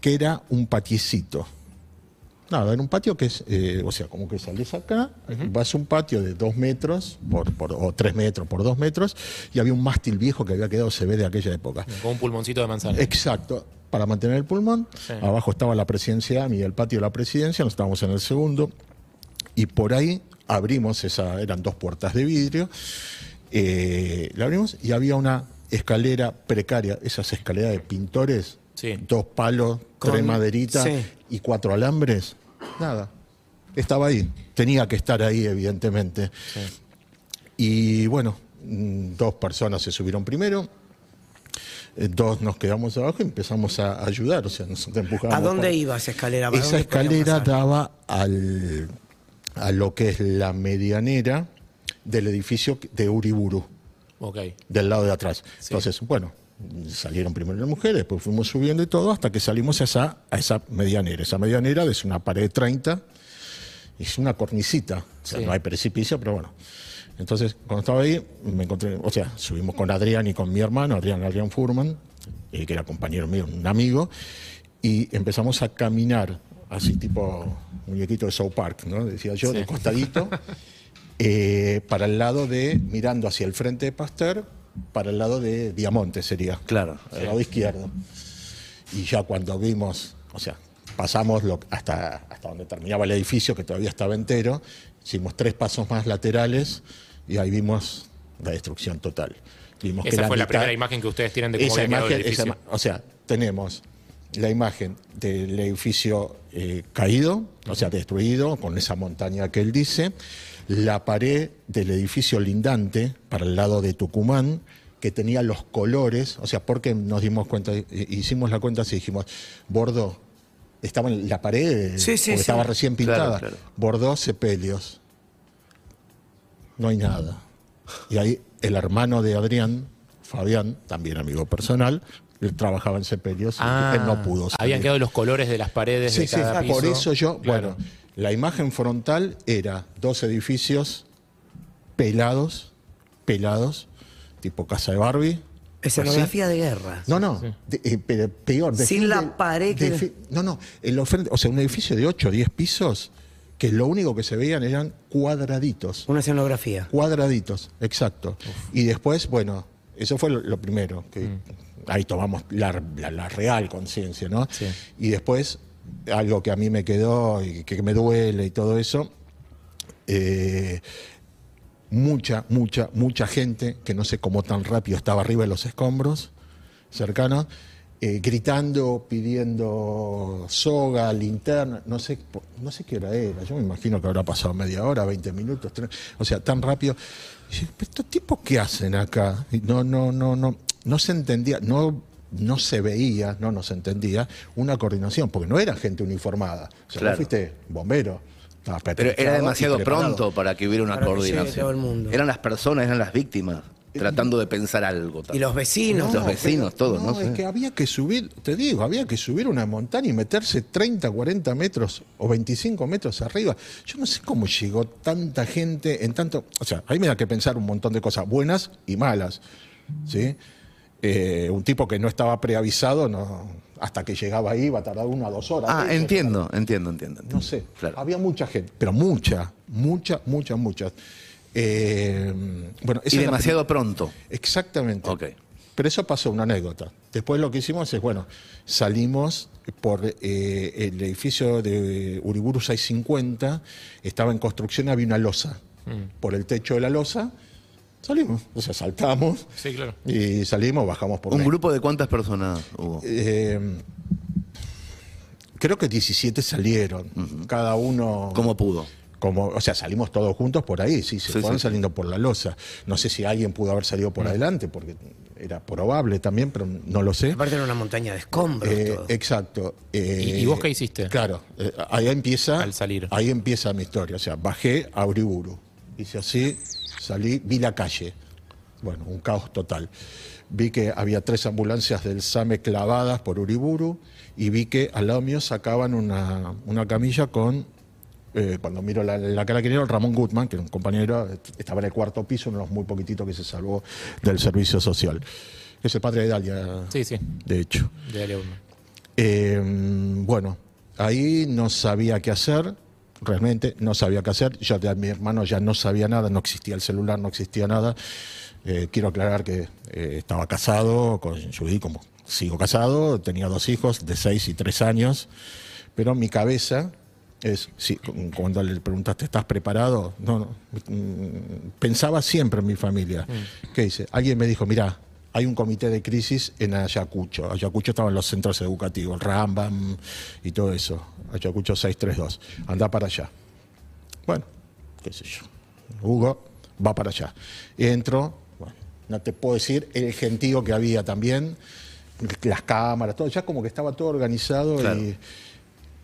que era un patiecito. Nada, era un patio que es, eh, o sea, como que sales acá, vas a un patio de dos metros, por, por- o tres metros por dos metros, y había un mástil viejo que había quedado, se ve de aquella época. Con un pulmoncito de manzana. Exacto, para mantener el pulmón. Sí. Abajo estaba la presidencia y el patio de la presidencia, nosotros estábamos en el segundo. Y por ahí abrimos esa, eran dos puertas de vidrio, eh, la abrimos y había una escalera precaria, esas escaleras de pintores, Sí. dos palos, Con- tres maderitas sí. y cuatro alambres. Nada. Estaba ahí. Tenía que estar ahí, evidentemente. Y bueno, mm, dos personas se subieron primero. eh, Dos nos quedamos abajo y empezamos a ayudar, o sea, nos empujamos. ¿A dónde para- iba esa escalera? ¿Para esa dónde escalera daba al, a lo que es la medianera del edificio de Uriburu, Ok. del lado de atrás. Sí. Entonces, bueno, salieron primero las mujeres, después fuimos subiendo y todo, hasta que salimos a esa, a esa medianera. Esa medianera es una pared de 30, es una cornicita, o sea, Sí. no hay precipicio, pero bueno. Entonces, cuando estaba ahí, me encontré, o sea, subimos con Adrián y con mi hermano, Adrián Adrián Furman, eh, que era compañero mío, un amigo, y empezamos a caminar, así tipo muñequito de South Park, ¿no? Decía yo, de costadito, (laughs) eh, para el lado de, mirando hacia el frente de Pasteur, para el lado de Diamante sería. Claro. Al lado izquierdo. Y ya cuando vimos, o sea, pasamos lo- hasta, hasta donde terminaba el edificio, que todavía estaba entero, hicimos tres pasos más laterales y ahí vimos la destrucción total. Vimos Esa fue la mitad- primera imagen que ustedes tienen de cómo esa había el imagen, esa edificio. ima- o sea, tenemos la imagen del edificio eh, caído, o sea, destruido, con esa montaña que él dice, la pared del edificio lindante para el lado de Tucumán, que tenía los colores, o sea, porque nos dimos cuenta, eh, hicimos la cuenta así, dijimos, Bordeaux, estaba en la pared, Sí, sí, porque sí. estaba recién Claro, pintada, claro. Bordeaux, sepelios, no hay nada. Y ahí el hermano de Adrián, Fabián, también amigo personal, él trabajaba en Sepelios Ah, él no pudo salir. Habían quedado los colores de las paredes Sí, de sí, cada piso. por eso yo, Claro. bueno, la imagen frontal era dos edificios pelados, pelados, tipo casa de Barbie. Escenografía de guerra. No, no, de- eh, pero peor. de Sin fin la de- pared que- de No, no, en los frente- o sea, un edificio de 8 o 10 pisos que lo único que se veían eran cuadraditos. Una escenografía. Cuadraditos, exacto. Y después, bueno, eso fue lo, lo primero, que ahí tomamos la, la- la real conciencia, ¿no? Sí. Y después, algo que a mí me quedó y que me duele y todo eso, eh, mucha, mucha, mucha gente, que no sé cómo tan rápido estaba arriba de los escombros, cercanos, eh, gritando, pidiendo soga, linterna, no sé, no sé qué hora era, yo me imagino que habrá pasado media hora, 20 minutos, o sea, tan rápido. Y dije, "¿Pero ¿Estos tipos qué hacen acá? No, no, no, no, no se entendía, no, no se veía, no nos entendía una coordinación, porque no era gente uniformada. O sea, Claro. fuiste bombero. Pero era demasiado pronto para que hubiera una Para coordinación. todo el mundo. Eran las personas, eran las víctimas, tratando de pensar algo. Y los vecinos. Los vecinos, todos, No, ¿no? es Sí. que había que subir, te digo, había que subir una montaña y meterse 30, 40 metros o 25 metros arriba. Yo no sé cómo llegó tanta gente en tanto. O sea, ahí me da que pensar un montón de cosas buenas y malas. ¿sí? Eh, un tipo que no estaba preavisado, no, hasta que llegaba ahí iba a tardar una o dos horas. Ah, entiendo, entiendo, entiendo. No sé. Claro. Había mucha gente, pero mucha, mucha, mucha, mucha. Eh, bueno, Y demasiado pronto. Exactamente. Ok. Pero eso pasó, una anécdota. Después lo que hicimos es, bueno, salimos por eh, el edificio de Uriburu 650, estaba en construcción, había una losa. Mm. Por el techo de la losa, salimos. O sea, saltamos Sí, claro. y salimos, bajamos por ¿Un grupo de cuántas personas hubo? Eh, creo que 17 salieron, cada uno... ¿Cómo pudo? Como, o sea, salimos todos juntos por ahí, sí, se Sí, fueron sí. saliendo por la losa. No sé si alguien pudo haber salido por adelante, porque era probable también, pero no lo sé. Aparte era una montaña de escombros. Eh, todo. exacto. Eh, ¿Y- y vos qué hiciste? Claro, eh, ahí empieza. Al salir. Ahí empieza mi historia. O sea, bajé a Uriburu. Hice así, salí, vi la calle. Bueno, un caos total. Vi que había tres ambulancias del SAME clavadas por Uriburu y vi que al lado mío sacaban una, una camilla con. eh, cuando miro la, la cara que era Ramón Gutman, que era un compañero, estaba en el cuarto piso, uno de los muy poquititos que se salvó del servicio social. Es el padre de Dalia, Sí, sí. de hecho. De Dalia. Eh, bueno, ahí no sabía qué hacer, realmente no sabía qué hacer. Yo de mi hermano ya no sabía nada, no existía el celular, no existía nada. Eh, quiero aclarar que eh, estaba casado con Judy, como sigo casado, tenía dos hijos de seis y tres años, pero mi cabeza es, sí, cuando le preguntaste, ¿estás preparado? No, no. Mm, Pensaba siempre en mi familia. ¿Qué dice? Alguien me dijo, mirá, hay un comité de crisis en Ayacucho. Ayacucho estaba en los centros educativos, Rambam y todo eso. Ayacucho 632. Anda para allá. Bueno, qué sé yo. Hugo va para allá. Entro, bueno, no te puedo decir el gentío que había también, las cámaras, todo, ya como que estaba todo organizado Claro. y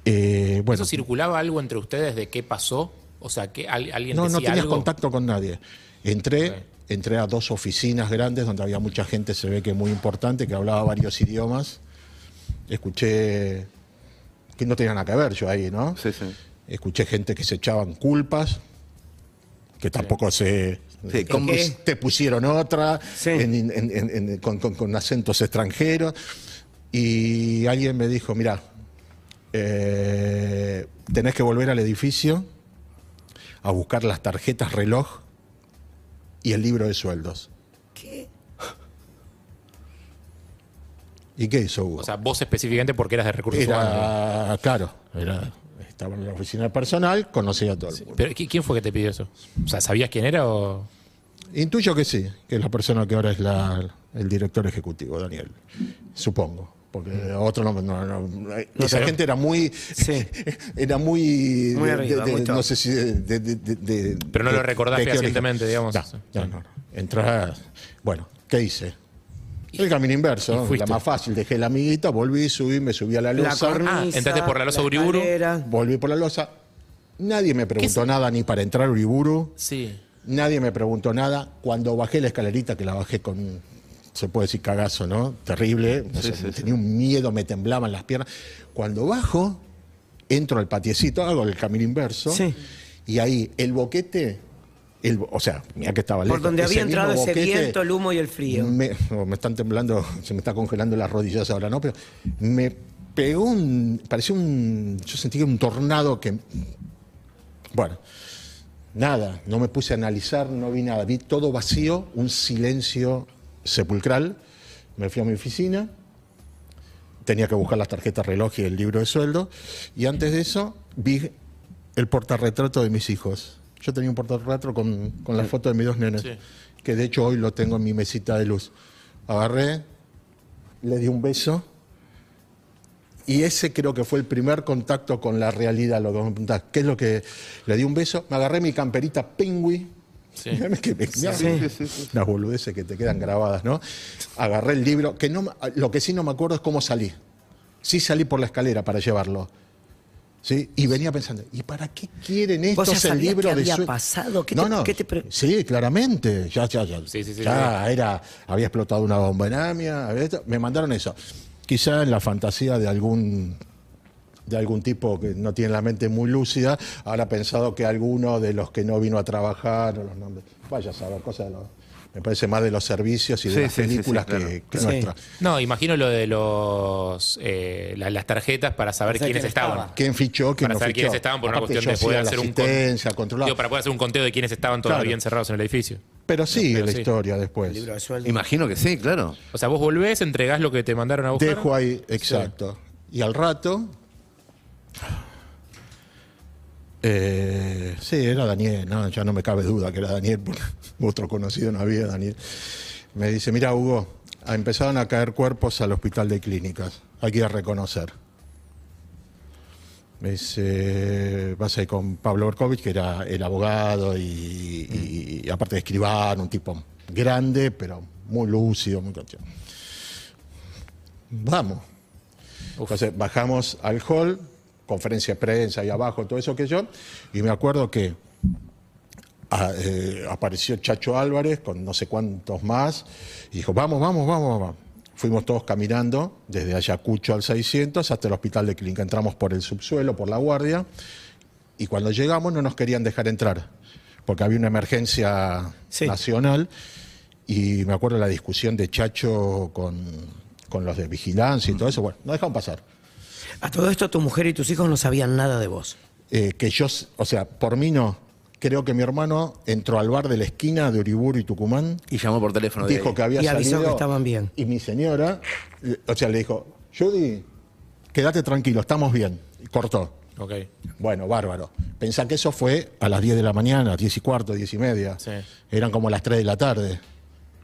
eh, bueno, ¿Eso circulaba algo entre ustedes de qué pasó? O sea, que al- alguien no, no decía tenías algo. contacto con nadie. Entré, entré a dos oficinas grandes donde había mucha gente, se ve que muy importante, que hablaba varios idiomas. Escuché que no tenía nada que ver yo ahí, ¿no? Sí, sí. Escuché gente que se echaban culpas, que tampoco se... Sí, ¿cómo? Te pusieron otra, Sí. en- en- en- en- con, con- con acentos extranjeros. Y alguien me dijo, mira, eh, tenés que volver al edificio a buscar las tarjetas reloj y el libro de sueldos. ¿Y qué hizo Hugo? O sea, vos específicamente porque eras de recursos humanos. era, claro, era, estaba en la oficina personal, conocía a todo el mundo. Pero ¿qui- ¿quién fue que te pidió eso? O sea, ¿sabías quién era o...? Intuyo que sí, que es la persona que ahora es la- el director ejecutivo, Daniel. Supongo. Porque otro no, no, no- esa pero- gente era muy, Sí. (laughs) era muy, Muy arriba, de- muy no sé si, de, de- de- de- Pero no de- lo recordás fehacientemente, digamos. No, no, no, no. Entrás, bueno, ¿qué hice? El camino inverso, la más fácil, dejé la amiguita, volví, subí, me subí a la La losa, cornisa, Ah, entraste por la losa Uriburu. escalera. volví por la losa. Nadie me preguntó nada ni para entrar a Uriburu. Sí. Nadie me preguntó nada. Cuando bajé la escalerita, que la bajé con, se puede decir cagazo, ¿no? Terrible. O sea, tenía un miedo, me temblaban las piernas. Cuando bajo, entro al patiecito, hago el camino inverso. Sí. Y ahí el boquete, el, o sea, mira que estaba lejos. Por donde ese había entrado ese viento, el humo y el frío. Me, me están temblando, (laughs) se me está congelando las rodillas ahora, ¿no? Pero me pegó un, parecía un, yo sentí que un tornado que, bueno, nada, no me puse a analizar, no vi nada, vi todo vacío, un silencio sepulcral. Me fui a mi oficina, tenía que buscar las tarjetas reloj y el libro de sueldo, y antes de eso vi el portarretrato de mis hijos. Yo tenía un portarretrato con, con la foto de mis dos nenes, Sí. que de hecho hoy lo tengo en mi mesita de luz. Agarré, le di un beso, y ese creo que fue el primer contacto con la realidad, lo que me preguntás, ¿qué es lo que le di un beso? Me agarré mi camperita pingüi. Sí. (laughs) Que me- mirá, Las boludeces que te quedan grabadas, ¿no? Agarré el libro, que no, lo que sí no me acuerdo es cómo salí. Sí salí por la escalera para llevarlo. ¿Sí? Y venía pensando, ¿y para qué quieren ¿Vos estos ya el libro qué de había pasado? ¿Qué no, te- no. qué te pre- Sí, claramente. Ya, ya, ya. Sí, sí, sí, ya era, había explotado una bomba en Amia. me mandaron eso. Quizá en la fantasía de algún de algún tipo que no tiene la mente muy lúcida, habrá pensado que alguno de los que no vino a trabajar, o los nombres, vaya a saber, cosas de los, me parece más de los servicios y de Sí, las sí, sí, sí, películas claro. que, nuestras. No, imagino lo de los eh, la- las tarjetas para saber quiénes quién estaban. estaba. ¿Quién fichó, quién Para no saber fichó. quiénes estaban por una cuestión de poder hacer un con- asistencia, controlar. Digo, para poder hacer un conteo de quiénes estaban todavía Claro. encerrados en el edificio. Pero sigue Pero la sí. historia después. Libro de sueldo. Imagino que sí, claro. O sea, vos volvés, entregás lo que te mandaron a buscar. Dejo ahí, exacto. Y al rato. Eh, sí, era Daniel, no, ya no me cabe duda que era Daniel, porque (laughs) otro conocido no había, Daniel. Me dice: Mira, Hugo, empezaron a caer cuerpos al hospital de clínicas, hay que ir a reconocer. Me dice: Vas a ir con Pablo Berkovich, que era el abogado y, y- y aparte de escribano, un tipo grande, pero muy lúcido, muy. Vamos. Entonces bajamos al hall, conferencia de prensa ahí abajo, todo eso que yo, y me acuerdo que ah, eh, apareció Chacho Álvarez con no sé cuántos más, y dijo, vamos, vamos, vamos, vamos. Fuimos todos caminando desde Ayacucho al 600 hasta el hospital de Clínica. Entramos por el subsuelo, por la guardia, y cuando llegamos no nos querían dejar entrar, porque había una emergencia Sí. nacional, y me acuerdo la discusión de Chacho con, con los de vigilancia y todo eso. Bueno, no dejaron pasar. A todo esto, tu mujer y tus hijos no sabían nada de vos. Eh, que yo, o sea, por mí no. Creo que mi hermano entró al bar de la esquina de Uriburu y Tucumán, Y llamó por teléfono. de dijo ahí. que había Y avisó salido. que estaban bien. Y mi señora, eh, o sea, le dijo, Judy, quédate tranquilo, estamos bien. Y cortó. Ok. Bueno, bárbaro. Pensá que eso fue a las 10 de la mañana, 10 y cuarto, 10 y media. Sí. Eran como las 3 de la tarde.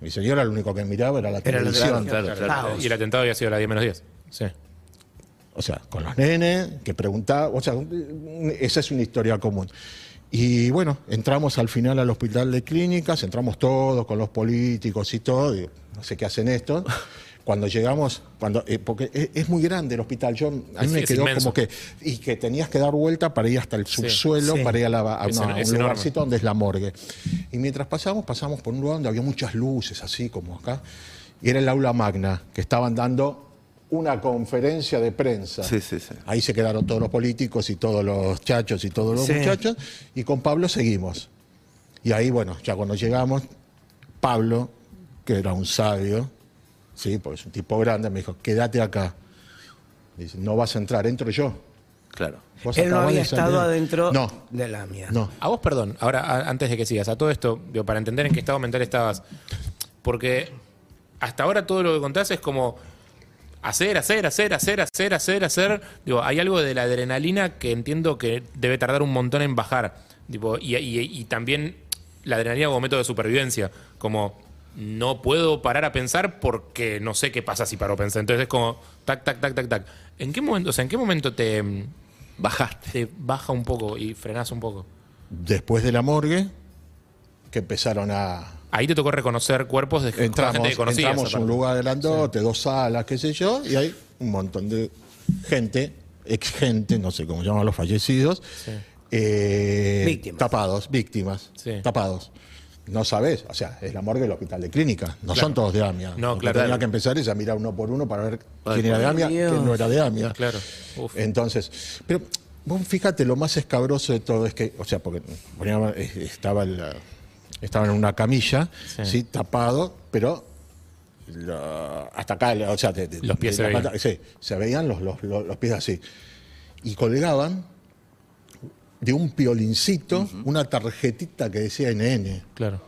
Mi señora lo único que miraba era la Era la televisión. Claro, claro. Caos. Y el atentado había sido a las 10 menos 10. Sí. O sea, con los nenes, que preguntaban, o sea, esa es una historia común. Y bueno, entramos al final al hospital de clínicas, entramos todos con los políticos y todo, y no sé qué hacen estos. Cuando llegamos, cuando eh, porque es, es muy grande el hospital, yo a mí me quedó como que y que tenías que dar vuelta para ir hasta el subsuelo, Sí. para ir a, la- a Es una- en- a es un lugarcito donde es la morgue. Y mientras pasamos, pasamos por un lugar donde había muchas luces, así como acá, y era el aula magna, que estaban dando una conferencia de prensa. Sí, sí, sí. Ahí se quedaron todos los políticos y todos los chachos y todos los Sí. muchachos. Y con Pablo seguimos. Y ahí, bueno, ya cuando llegamos, Pablo, que era un sabio, sí, porque es un tipo grande, me dijo, quédate acá. Dice, no vas a entrar, entro yo. Claro. Vos Él no había de salir". estado adentro No, de la mía. no. A vos, perdón, ahora a- antes de que sigas, a todo esto, digo, para entender en qué estado mental estabas. Porque hasta ahora todo lo que contás es como hacer, hacer, hacer, hacer, hacer, hacer, hacer. Digo, hay algo de la adrenalina que entiendo que debe tardar un montón en bajar. Tipo, y, y- y también la adrenalina como método de supervivencia. Como no puedo parar a pensar porque no sé qué pasa si paro a pensar. Entonces es como tac, tac, tac, tac, tac. ¿En qué momento, o sea, en qué momento te, Bajaste. te baja un poco y frenás un poco? Después de la morgue, que empezaron a, Ahí te tocó reconocer cuerpos de entramos, gente que conocías. entramos a un lugar grandote, dos salas, qué sé yo, y hay un montón de gente, ex gente, no sé cómo llaman los fallecidos, eh, Víctimas. tapados, víctimas, Sí. tapados. No sabes, o sea, es la morgue del hospital de clínica, no son todos de AMIA. No, Lo que claro. tenía que empezar es a mirar uno por uno para ver Ay, quién era de AMIA, Dios. quién no era de AMIA. Claro. Uf. Entonces, pero vos fíjate, lo más escabroso de todo es que, o sea, porque poníamos- estaba, la- estaba en una camilla, Sí. sí, tapado, pero hasta acá, o sea, de- de- Los pies se veían. pata- sí, se veían los, los, los- los pies así. Y colgaban de un piolincito una tarjetita que decía NN. Claro.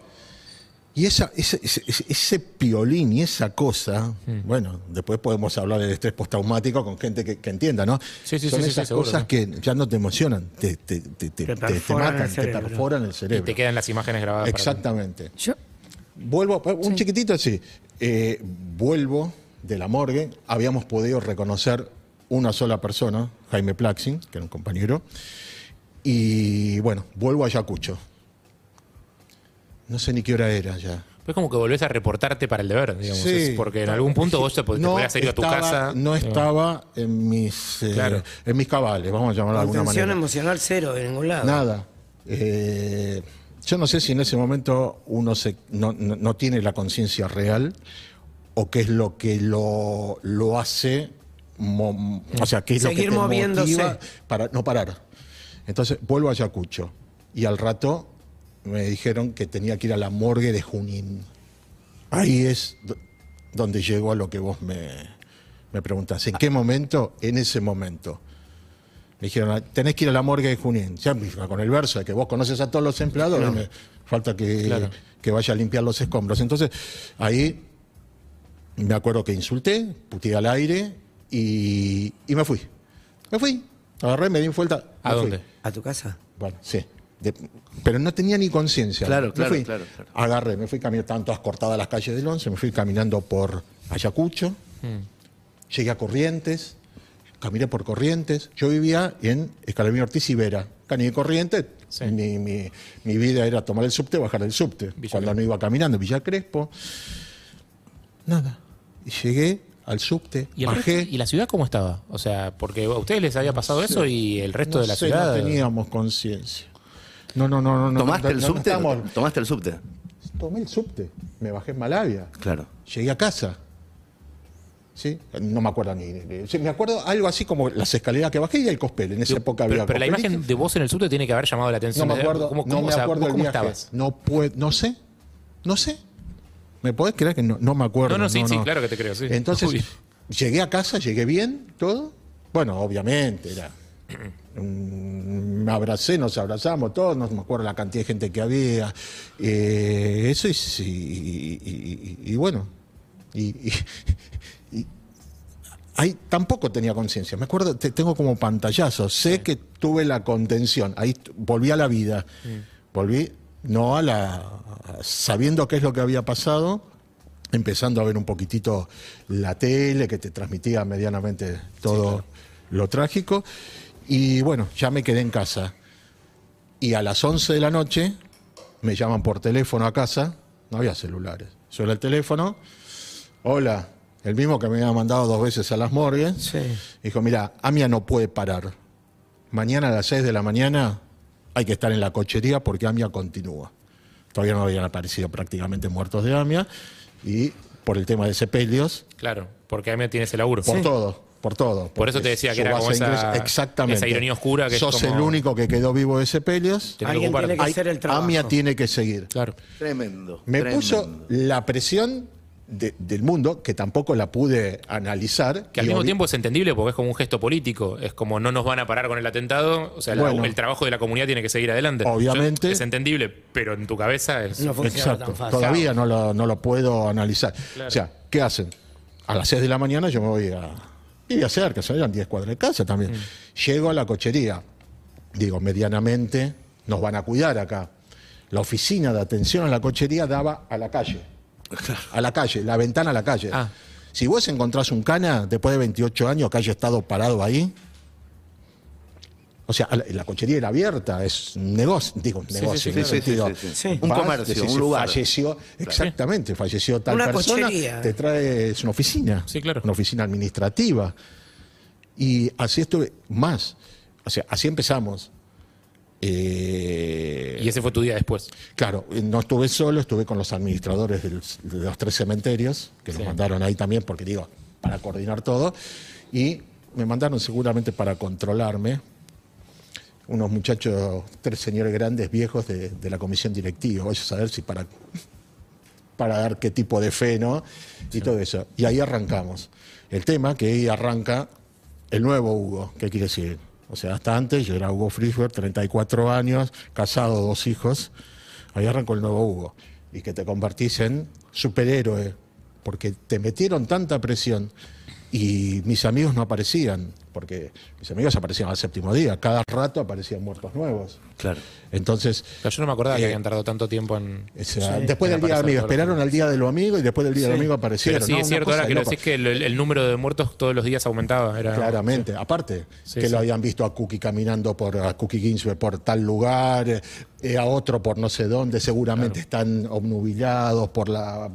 Y esa, ese, ese, piolín y esa cosa, bueno, después podemos hablar del estrés postraumático con gente que, que entienda, ¿no? Sí, sí, Son sí, esas sí, seguro, cosas ¿no? que ya no te emocionan, te, te, te, te- Te te- te perforan matan, el te cerebro. perforan el Y cerebro. te quedan las imágenes grabadas. Exactamente. Yo, Vuelvo, un chiquitito así. Eh, vuelvo de la morgue. Habíamos podido reconocer una sola persona, Jaime Plaxin, que era un compañero. Y bueno, vuelvo a Ayacucho. No sé ni qué hora era ya. Es como que volvés a reportarte para el deber, digamos. Sí. Es porque en algún punto vos te, te No podías ir a tu estaba- casa. No estaba en mis, eh, Claro. en mis cabales, vamos a llamarlo de alguna manera. emocional cero de ningún lado. Nada. Eh, yo no sé si en ese momento uno se, no, no- no tiene la conciencia real o qué es lo que lo, lo hace, mo- o sea, qué es lo que Seguir te moviéndose. motiva para no parar. Entonces vuelvo a Ayacucho y al rato me dijeron que tenía que ir a la morgue de Junín. Ahí es do- donde llego a lo que vos me, me preguntás. ¿En qué momento? En ese momento. Me dijeron, tenés que ir a la morgue de Junín. Ya con el verso de que vos conoces a todos los empleados, me falta que, Claro. que vaya a limpiar los escombros. Entonces, ahí me acuerdo que insulté, puteé al aire y, y me fui. Me fui. Agarré, me di vuelta. ¿A me fui. dónde? ¿A tu casa? Bueno, sí. De- pero no tenía ni conciencia. Claro, claro, fui. claro, claro. Agarré, me fui caminando, estaban todas cortadas las calles del 11, me fui caminando por Ayacucho, llegué a Corrientes, caminé por Corrientes. Yo vivía en Escalabrín Ortiz y Vera. Caminé Corrientes, Sí. mi, mi- mi vida era tomar el subte, bajar del subte. Villa Cuando Crespo. no iba caminando, Villa Crespo. Nada. Y llegué al subte, ¿Y, el bajé. resto- ¿Y la ciudad cómo estaba? O sea, porque a ustedes les había pasado eso y el resto no de la sé, ciudad. No teníamos conciencia. No, no, no, no. no, ¿Tomaste no, el no subte? ¿Tomaste el subte? Tomé el subte, me bajé en Malavia, Claro. llegué a casa. ¿Sí? No me acuerdo ni. me acuerdo algo así como las escaleras que bajé y el cospel. En esa época pero, había pero la imagen de vos en el subte tiene que haber llamado la No atención. me acuerdo, ¿Cómo, no cómo- me o sea, acuerdo ¿vos el ¿Cómo viaje. estabas? No, puedo, no sé, no sé. ¿Me podés creer que no, no me acuerdo? No, no, sí, sí, claro que te creo, sí. Entonces, Uy. llegué a casa, llegué bien, todo. Bueno, obviamente, era. Mm, Me abracé, nos abrazamos todos, no me acuerdo la cantidad de gente que había. Eh, eso es. Y, y- y- y bueno. Y, ahí tampoco tenía conciencia. Me acuerdo, te- tengo como pantallazo. Sé que tuve la contención. Ahí volví a la vida. Volví, no a la. sabiendo qué es lo que había pasado, empezando a ver un poquitito la tele que te transmitía medianamente todo lo trágico. Y bueno, ya me quedé en casa. Y a las 11 de la noche me llaman por teléfono a casa. No había celulares. Suena el teléfono. Hola, el mismo que me había mandado dos veces a las morgues. Sí. Dijo, mira, Amia no puede parar. Mañana a las 6 de la mañana hay que estar en la cochería porque Amia continúa. Todavía no habían aparecido prácticamente muertos de Amia. Y por el tema de sepelios, Claro, porque a mí tienes el laburo. por todo, por todo. Por eso te decía que era como esa- exactamente. esa ironía oscura que es Sos como- el único que quedó vivo de sepelios. Tenés que Alguien tiene que hacer el trabajo. Amia tiene que seguir. Claro. Tremendo. Me tremendo. puso la presión de- del mundo, que tampoco la pude analizar. Que al mismo tiempo es entendible porque es como un gesto político. Es como no nos van a parar con el atentado. O sea, la- el trabajo de la comunidad tiene que seguir adelante. Obviamente. Yo- es entendible, pero en tu cabeza es. No funciona Exacto. tan fácil. Todavía no lo, no lo puedo analizar. O sea, ¿qué hacen? A las 6 de la mañana yo me voy a. Y a cerca, eran 10 cuadras de casa también. Llego a la cochería. Digo, medianamente nos van a cuidar acá. La oficina de atención a la cochería daba a la calle. (laughs) A la calle, la ventana a la calle. Ah. Si vos encontrás un cana después de 28 años que haya estado parado ahí, o sea, la, cochería era abierta, es un negocio, digo, un negocio. sí, en el sí, sí, sentido, sí, sí, sí. Sí. Un comercio, decís, un lugar. Falleció, exactamente, falleció tal Una persona, cochería. te trae, es una oficina, Sí, claro. una oficina administrativa. Y así estuve, más, o sea, así empezamos. Eh, Y ese fue tu día después. Claro, eh, no estuve solo, estuve con los administradores de los tres cementerios, que nos mandaron ahí también, porque digo, para coordinar todo, y me mandaron seguramente para controlarme unos muchachos, tres señores grandes, viejos de, de la comisión directiva, vaya a saber si para, para dar qué tipo de fe, ¿no? Y todo eso. Y ahí arrancamos. El tema que ahí arranca el nuevo Hugo, ¿qué quiere decir? O sea, hasta antes yo era Hugo Frisberg, 34 años, casado, dos hijos. Ahí arrancó el nuevo Hugo. Y que te convertís en superhéroe, porque te metieron tanta presión y mis amigos no aparecían, porque mis amigos aparecían al séptimo día, cada rato aparecían muertos nuevos. Claro. Entonces, Pero yo no me acordaba que Eh, habían tardado tanto tiempo en. o sea, Sí. después del día del aparecer amigo, esperaron al día de los amigos y después del día del amigo aparecieron. Pero sí, ¿no? es cierto, ahora de que lo decís que el, número de muertos todos los días aumentaba. Era, Claramente, aparte, Sí, que sí. lo habían visto a Cookie caminando por a Cookie Ginsberg por tal lugar, eh, a otro por no sé dónde, seguramente están obnubilados por la.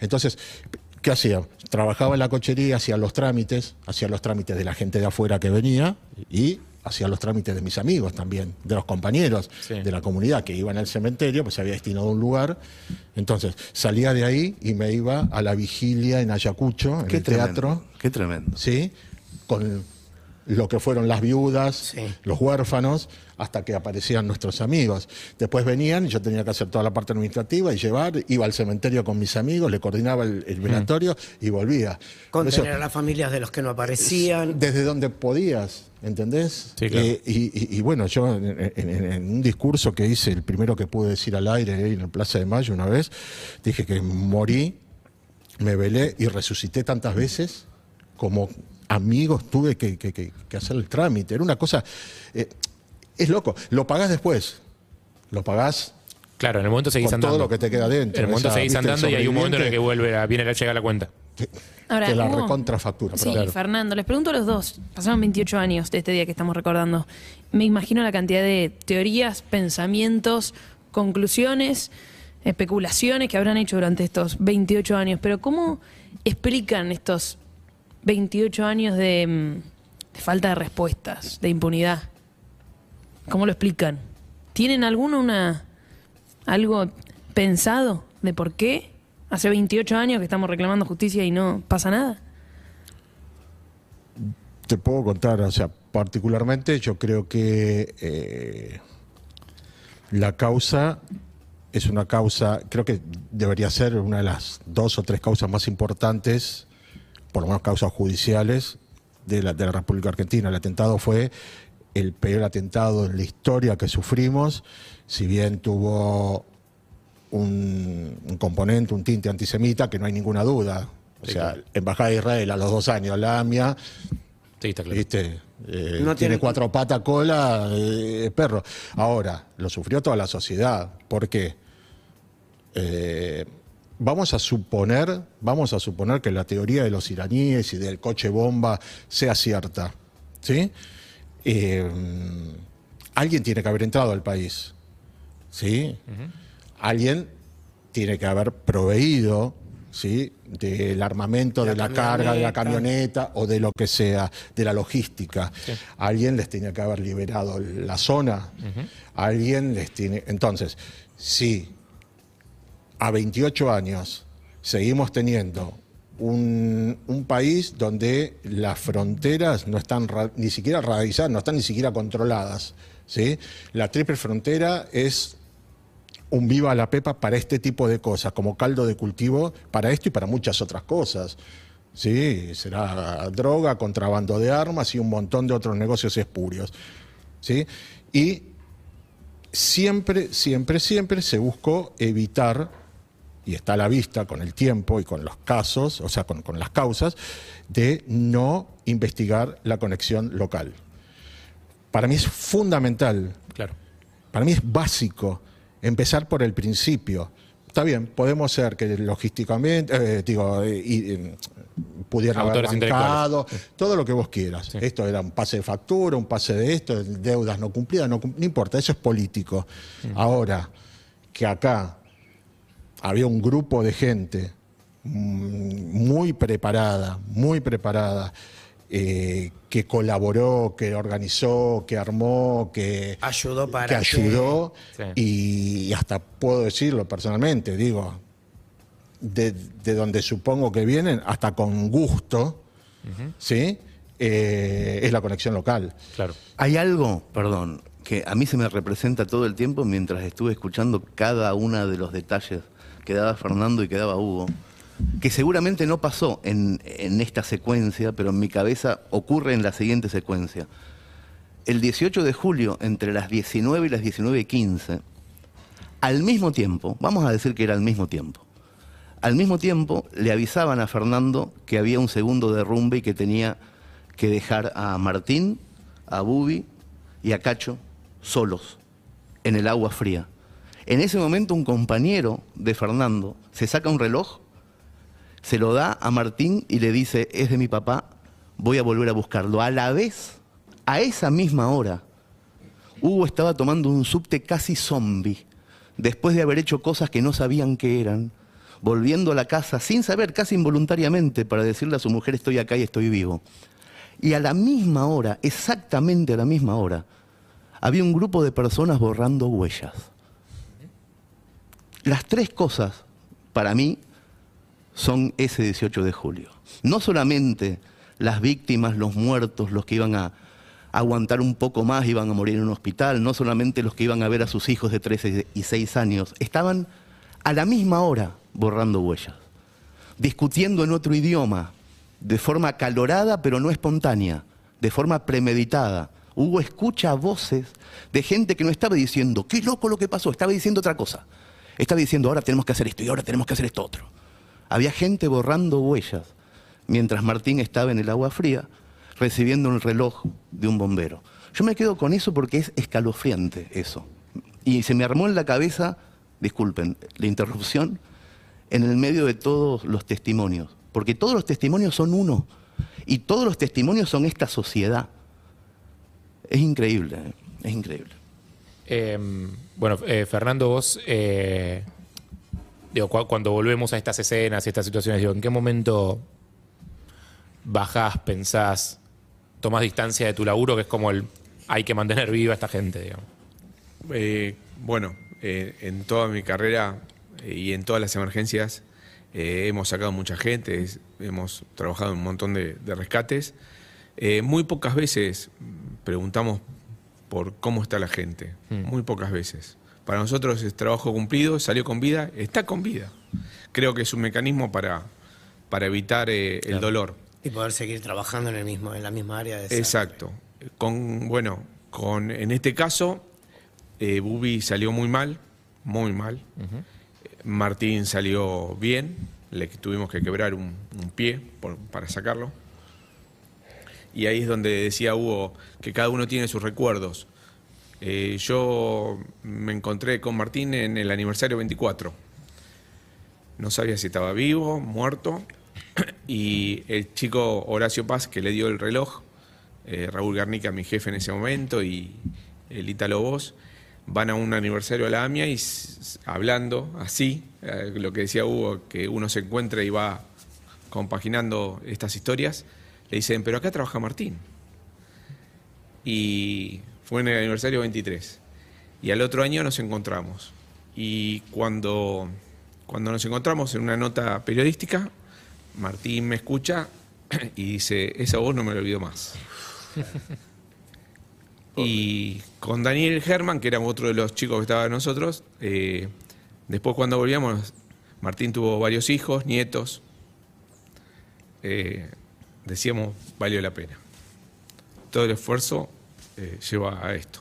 Entonces, ¿qué hacía? Trabajaba en la cochería, hacía los trámites, hacía los trámites de la gente de afuera que venía y hacía los trámites de mis amigos también, de los compañeros Sí. de la comunidad que iban al cementerio, pues se había destinado a un lugar. Entonces, salía de ahí y me iba a la vigilia en Ayacucho, en Qué el tremendo. teatro. Qué tremendo. ¿sí? Con lo que fueron las viudas, Sí. los huérfanos, hasta que aparecían nuestros amigos. Después venían, y yo tenía que hacer toda la parte administrativa y llevar, iba al cementerio con mis amigos, le coordinaba el, el velatorio y volvía. Eso, Contener a las familias de los que no aparecían. desde donde podías, ¿entendés? Sí, claro. Eh, y, y- y bueno, yo en, en- en- en un discurso que hice, el primero que pude decir al aire en el Plaza de Mayo una vez, dije que morí, me velé y resucité tantas veces como amigos tuve que, que- que- que hacer el trámite. Era una cosa, eh, es loco, lo pagás después, lo pagás Claro, en el momento seguís con andando. todo lo que te queda dentro. En el momento Esa, seguís andando y hay un momento en el que vuelve a, viene la llega la cuenta. Ahora, te la recontrafactura. Sí. Claro. Fernando, les pregunto a los dos. Pasaron 28 años de este día que estamos recordando. Me imagino la cantidad de teorías, pensamientos, conclusiones, especulaciones que habrán hecho durante estos 28 años. Pero ¿cómo explican estos 28 años de, mm, de falta de respuestas, de impunidad? ¿Cómo lo explican? ¿Tienen alguno algo pensado de por qué hace 28 años que estamos reclamando justicia y no pasa nada? Te puedo contar, o sea, particularmente yo creo que eh, la causa es una causa, creo que debería ser una de las dos o tres causas más importantes, por lo menos causas judiciales, de la, de la República Argentina. El atentado fue el peor atentado en la historia que sufrimos, si bien tuvo un, un componente, un tinte antisemita, que no hay ninguna duda. O Sí, sea, claro. Embajada de Israel a los dos años, la AMIA, Sí, está claro. ¿viste? Eh, No tiene tiene- cuatro patas, cola, eh, perro. Ahora, lo sufrió toda la sociedad. ¿Por qué? Eh, vamos a suponer, vamos a suponer que la teoría de los iraníes y del coche bomba sea cierta. ¿Sí? Eh, alguien tiene que haber entrado al país. ¿Sí? Alguien tiene que haber proveído ¿sí? del armamento, La de la carga, de la camioneta. camioneta o de lo que sea, de la logística. Alguien les tenía que haber liberado la zona. Alguien les tiene. Entonces, si a 28 años seguimos teniendo un, país donde las fronteras no están ni siquiera radicadas, no están ni siquiera controladas. ¿sí? La triple frontera es un viva la pepa para este tipo de cosas, como caldo de cultivo para esto y para muchas otras cosas. Sí, será droga, contrabando de armas y un montón de otros negocios espurios. ¿sí? Y siempre, siempre, siempre se buscó evitar, y está a la vista con el tiempo y con los casos, o sea, con, con las causas, de no investigar la conexión local. Para mí es fundamental Claro. para mí es básico empezar por el principio. Está bien, podemos ser que logísticamente, eh, digo, eh, eh, pudieran haber bancado, todo lo que vos quieras. Esto era un pase de factura, un pase de esto, deudas no cumplidas, no, no importa, eso es político. Ahora, que acá había un grupo de gente mm, muy preparada, muy preparada, eh, que colaboró, que organizó, que armó, que Ayudó para que ayudó Sí. y hasta puedo decirlo personalmente, digo, de, de donde supongo que vienen, hasta con gusto, ¿sí? Eh, es la conexión local. Claro. Hay algo, perdón, que a mí se me representa todo el tiempo mientras estuve escuchando cada uno de los detalles que daba Fernando y que daba Hugo, que seguramente no pasó en, en esta secuencia, pero en mi cabeza ocurre en la siguiente secuencia. El 18 de julio, entre las 19 y las 19.15, al mismo tiempo, vamos a decir que era al mismo tiempo, al mismo tiempo le avisaban a Fernando que había un segundo derrumbe y que tenía que dejar a Martín, a Bubi y a Cacho solos en el agua fría. En ese momento un compañero de Fernando se saca un reloj, se lo da a Martín y le dice, es de mi papá, voy a volver a buscarlo. A la vez, a esa misma hora, Hugo estaba tomando un subte casi zombie, después de haber hecho cosas que no sabían qué eran, volviendo a la casa sin saber, casi involuntariamente, para decirle a su mujer estoy acá y estoy vivo. Y a la misma hora, exactamente a la misma hora, había un grupo de personas borrando huellas. Las tres cosas, para mí, son ese 18 de julio. No solamente las víctimas, los muertos, los que iban a aguantar un poco más, iban a morir en un hospital, no solamente los que iban a ver a sus hijos de 13 y 6 años, estaban a la misma hora borrando huellas, discutiendo en otro idioma, de forma acalorada pero no espontánea, de forma premeditada. Hugo escucha voces de gente que no estaba diciendo, qué loco lo que pasó, estaba diciendo otra cosa. Estaba diciendo, ahora tenemos que hacer esto y ahora tenemos que hacer esto otro. Había gente borrando huellas, mientras Martín estaba en el agua fría recibiendo el reloj de un bombero. Yo me quedo con eso porque es escalofriante eso. Y se me armó en la cabeza, disculpen, la interrupción, en el medio de todos los testimonios. Porque todos los testimonios son uno. Y todos los testimonios son esta sociedad. Es increíble, ¿eh? es increíble. Eh, bueno, eh, Fernando, vos, eh, digo, cu- cuando volvemos a estas escenas y estas situaciones, digo, ¿en qué momento bajás, pensás, tomás distancia de tu laburo, que es como el hay que mantener viva a esta gente? Eh, bueno, en toda mi carrera y en todas las emergencias hemos sacado mucha gente, hemos trabajado en un montón de, de rescates. Muy pocas veces preguntamos por cómo está la gente, muy pocas veces. Para nosotros es trabajo cumplido, salió con vida, está con vida. Creo que es un mecanismo para, para evitar eh, el dolor. Y poder seguir trabajando en, el mismo, en la misma área de. Exacto. Con, bueno, con, en este caso, eh, Bubi salió muy mal, muy mal. Martín salió bien, le tuvimos que quebrar un, un pie por- para sacarlo. Y ahí es donde decía Hugo que cada uno tiene sus recuerdos. Eh, yo me encontré con Martín en el aniversario 24. No sabía si estaba vivo, muerto. (clears throat) Y el chico Horacio Paz, que le dio el reloj, eh, Raúl Garnica, mi jefe en ese momento, y el Ítalo Vos, van a un aniversario a la AMIA y hablando así, eh, lo que decía Hugo, que uno se encuentra y va compaginando estas historias, le dicen, pero acá trabaja Martín. Y fue en el aniversario 23. Y al otro año nos encontramos. Y cuando, cuando nos encontramos en una nota periodística, Martín me escucha (clears throat) y dice, esa voz no me la olvido más. (laughs) y con Daniel Herman, que era otro de los chicos que estaba con nosotros, eh, después cuando volvíamos, Martín tuvo varios hijos, nietos. Eh, decíamos, valió la pena. Todo el esfuerzo eh, lleva a esto.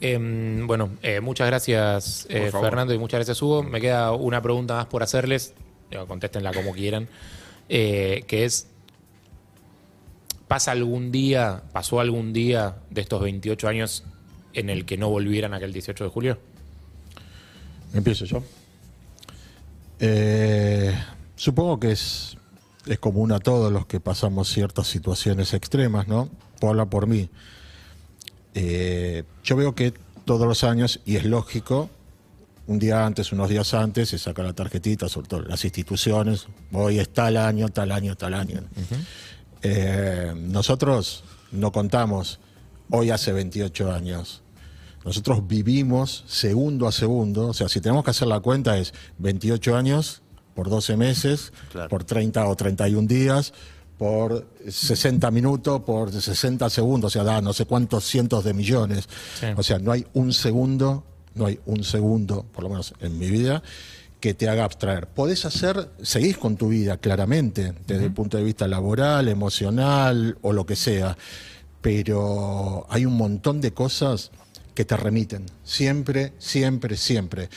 Em, bueno, eh, muchas gracias eh. Fernando y muchas gracias Hugo. Me queda una pregunta más por hacerles, contéstenla como quieran, eh, que es, ¿pasa algún día, pasó algún día de estos 28 años en el que no volvieran aquel 18 de julio? Empiezo yo. Eh, supongo que es, es común a todos los que pasamos ciertas situaciones extremas, ¿no? Hablar por mí. Eh, yo veo que todos los años, y es lógico, un día antes, unos días antes, se saca la tarjetita, sobre todo las instituciones, hoy es tal año, tal año, tal año. Eh, nosotros no contamos hoy hace 28 años. Nosotros vivimos segundo a segundo, o sea, si tenemos que hacer la cuenta es 28 años por 12 meses, Claro. por 30 o 31 días, por 60 minutos, por 60 segundos, o sea, da no sé cuántos cientos de millones. Sí. O sea, no hay un segundo, no hay un segundo, por lo menos en mi vida, que te haga abstraer. Podés hacer, seguís con tu vida, claramente, desde el punto de vista laboral, emocional o lo que sea, pero hay un montón de cosas que te remiten, siempre, siempre, siempre.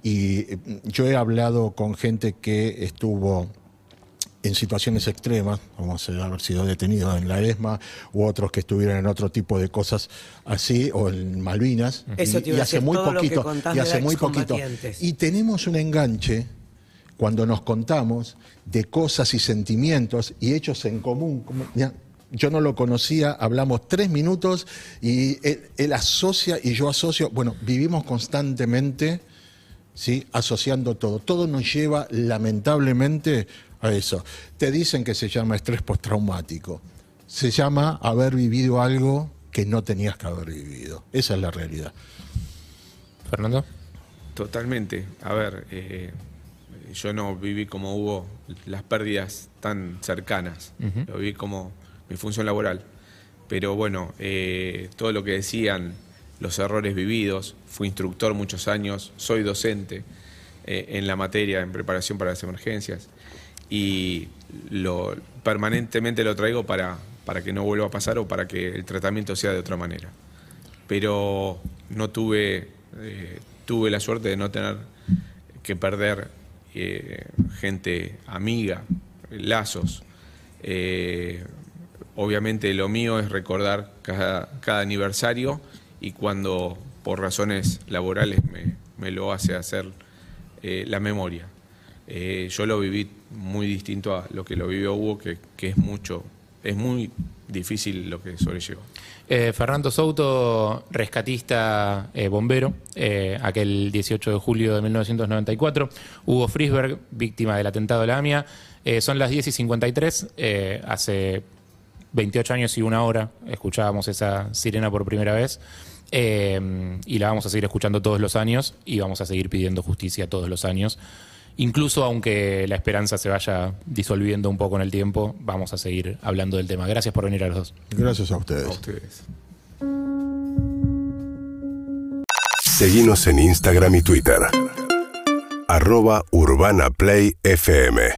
Y eh, yo he hablado con gente que estuvo en situaciones extremas, como se- haber sido detenido en la ESMA, u otros que estuvieron en otro tipo de cosas así, o en Malvinas. Eso y, y hace muy poquito, y hace muy poquito. Y tenemos un enganche cuando nos contamos de cosas y sentimientos y hechos en común. como- yo no lo conocía, hablamos tres minutos y él, él asocia y yo asocio. Bueno, vivimos constantemente ¿sí? asociando todo. Todo nos lleva lamentablemente a eso. Te dicen que se llama estrés postraumático. Se llama haber vivido algo que no tenías que haber vivido. Esa es la realidad. Fernando. Totalmente. A ver, eh, yo no viví como hubo las pérdidas tan cercanas. Lo viví como mi función laboral. Pero bueno, eh, todo lo que decían, los errores vividos, fui instructor muchos años, soy docente eh, en la materia, en preparación para las emergencias. Y permanentemente lo traigo para, para que no vuelva a pasar o para que el tratamiento sea de otra manera pero no tuve, eh, tuve la suerte de no tener que perder gente amiga, lazos. Obviamente lo mío es recordar cada, cada aniversario y cuando por razones laborales me, me lo hace hacer eh, la memoria. Eh, yo lo viví muy distinto a lo que lo vivió Hugo, que, que es mucho, es muy difícil lo que sobrellevó. Eh, Fernando Souto, rescatista eh, bombero, aquel 18 de julio de 1994. Hugo Frisberg, víctima del atentado de la AMIA. Son las 10 y 53. eh, hace 28 años y una hora escuchábamos esa sirena por primera vez. eh, y la vamos a seguir escuchando todos los años y vamos a seguir pidiendo justicia todos los años. Incluso aunque la esperanza se vaya disolviendo un poco en el tiempo, vamos a seguir hablando del tema. Gracias por venir a los dos. Gracias a ustedes. A ustedes. Seguimos en Instagram y Twitter. Arroba Urbana Play FM.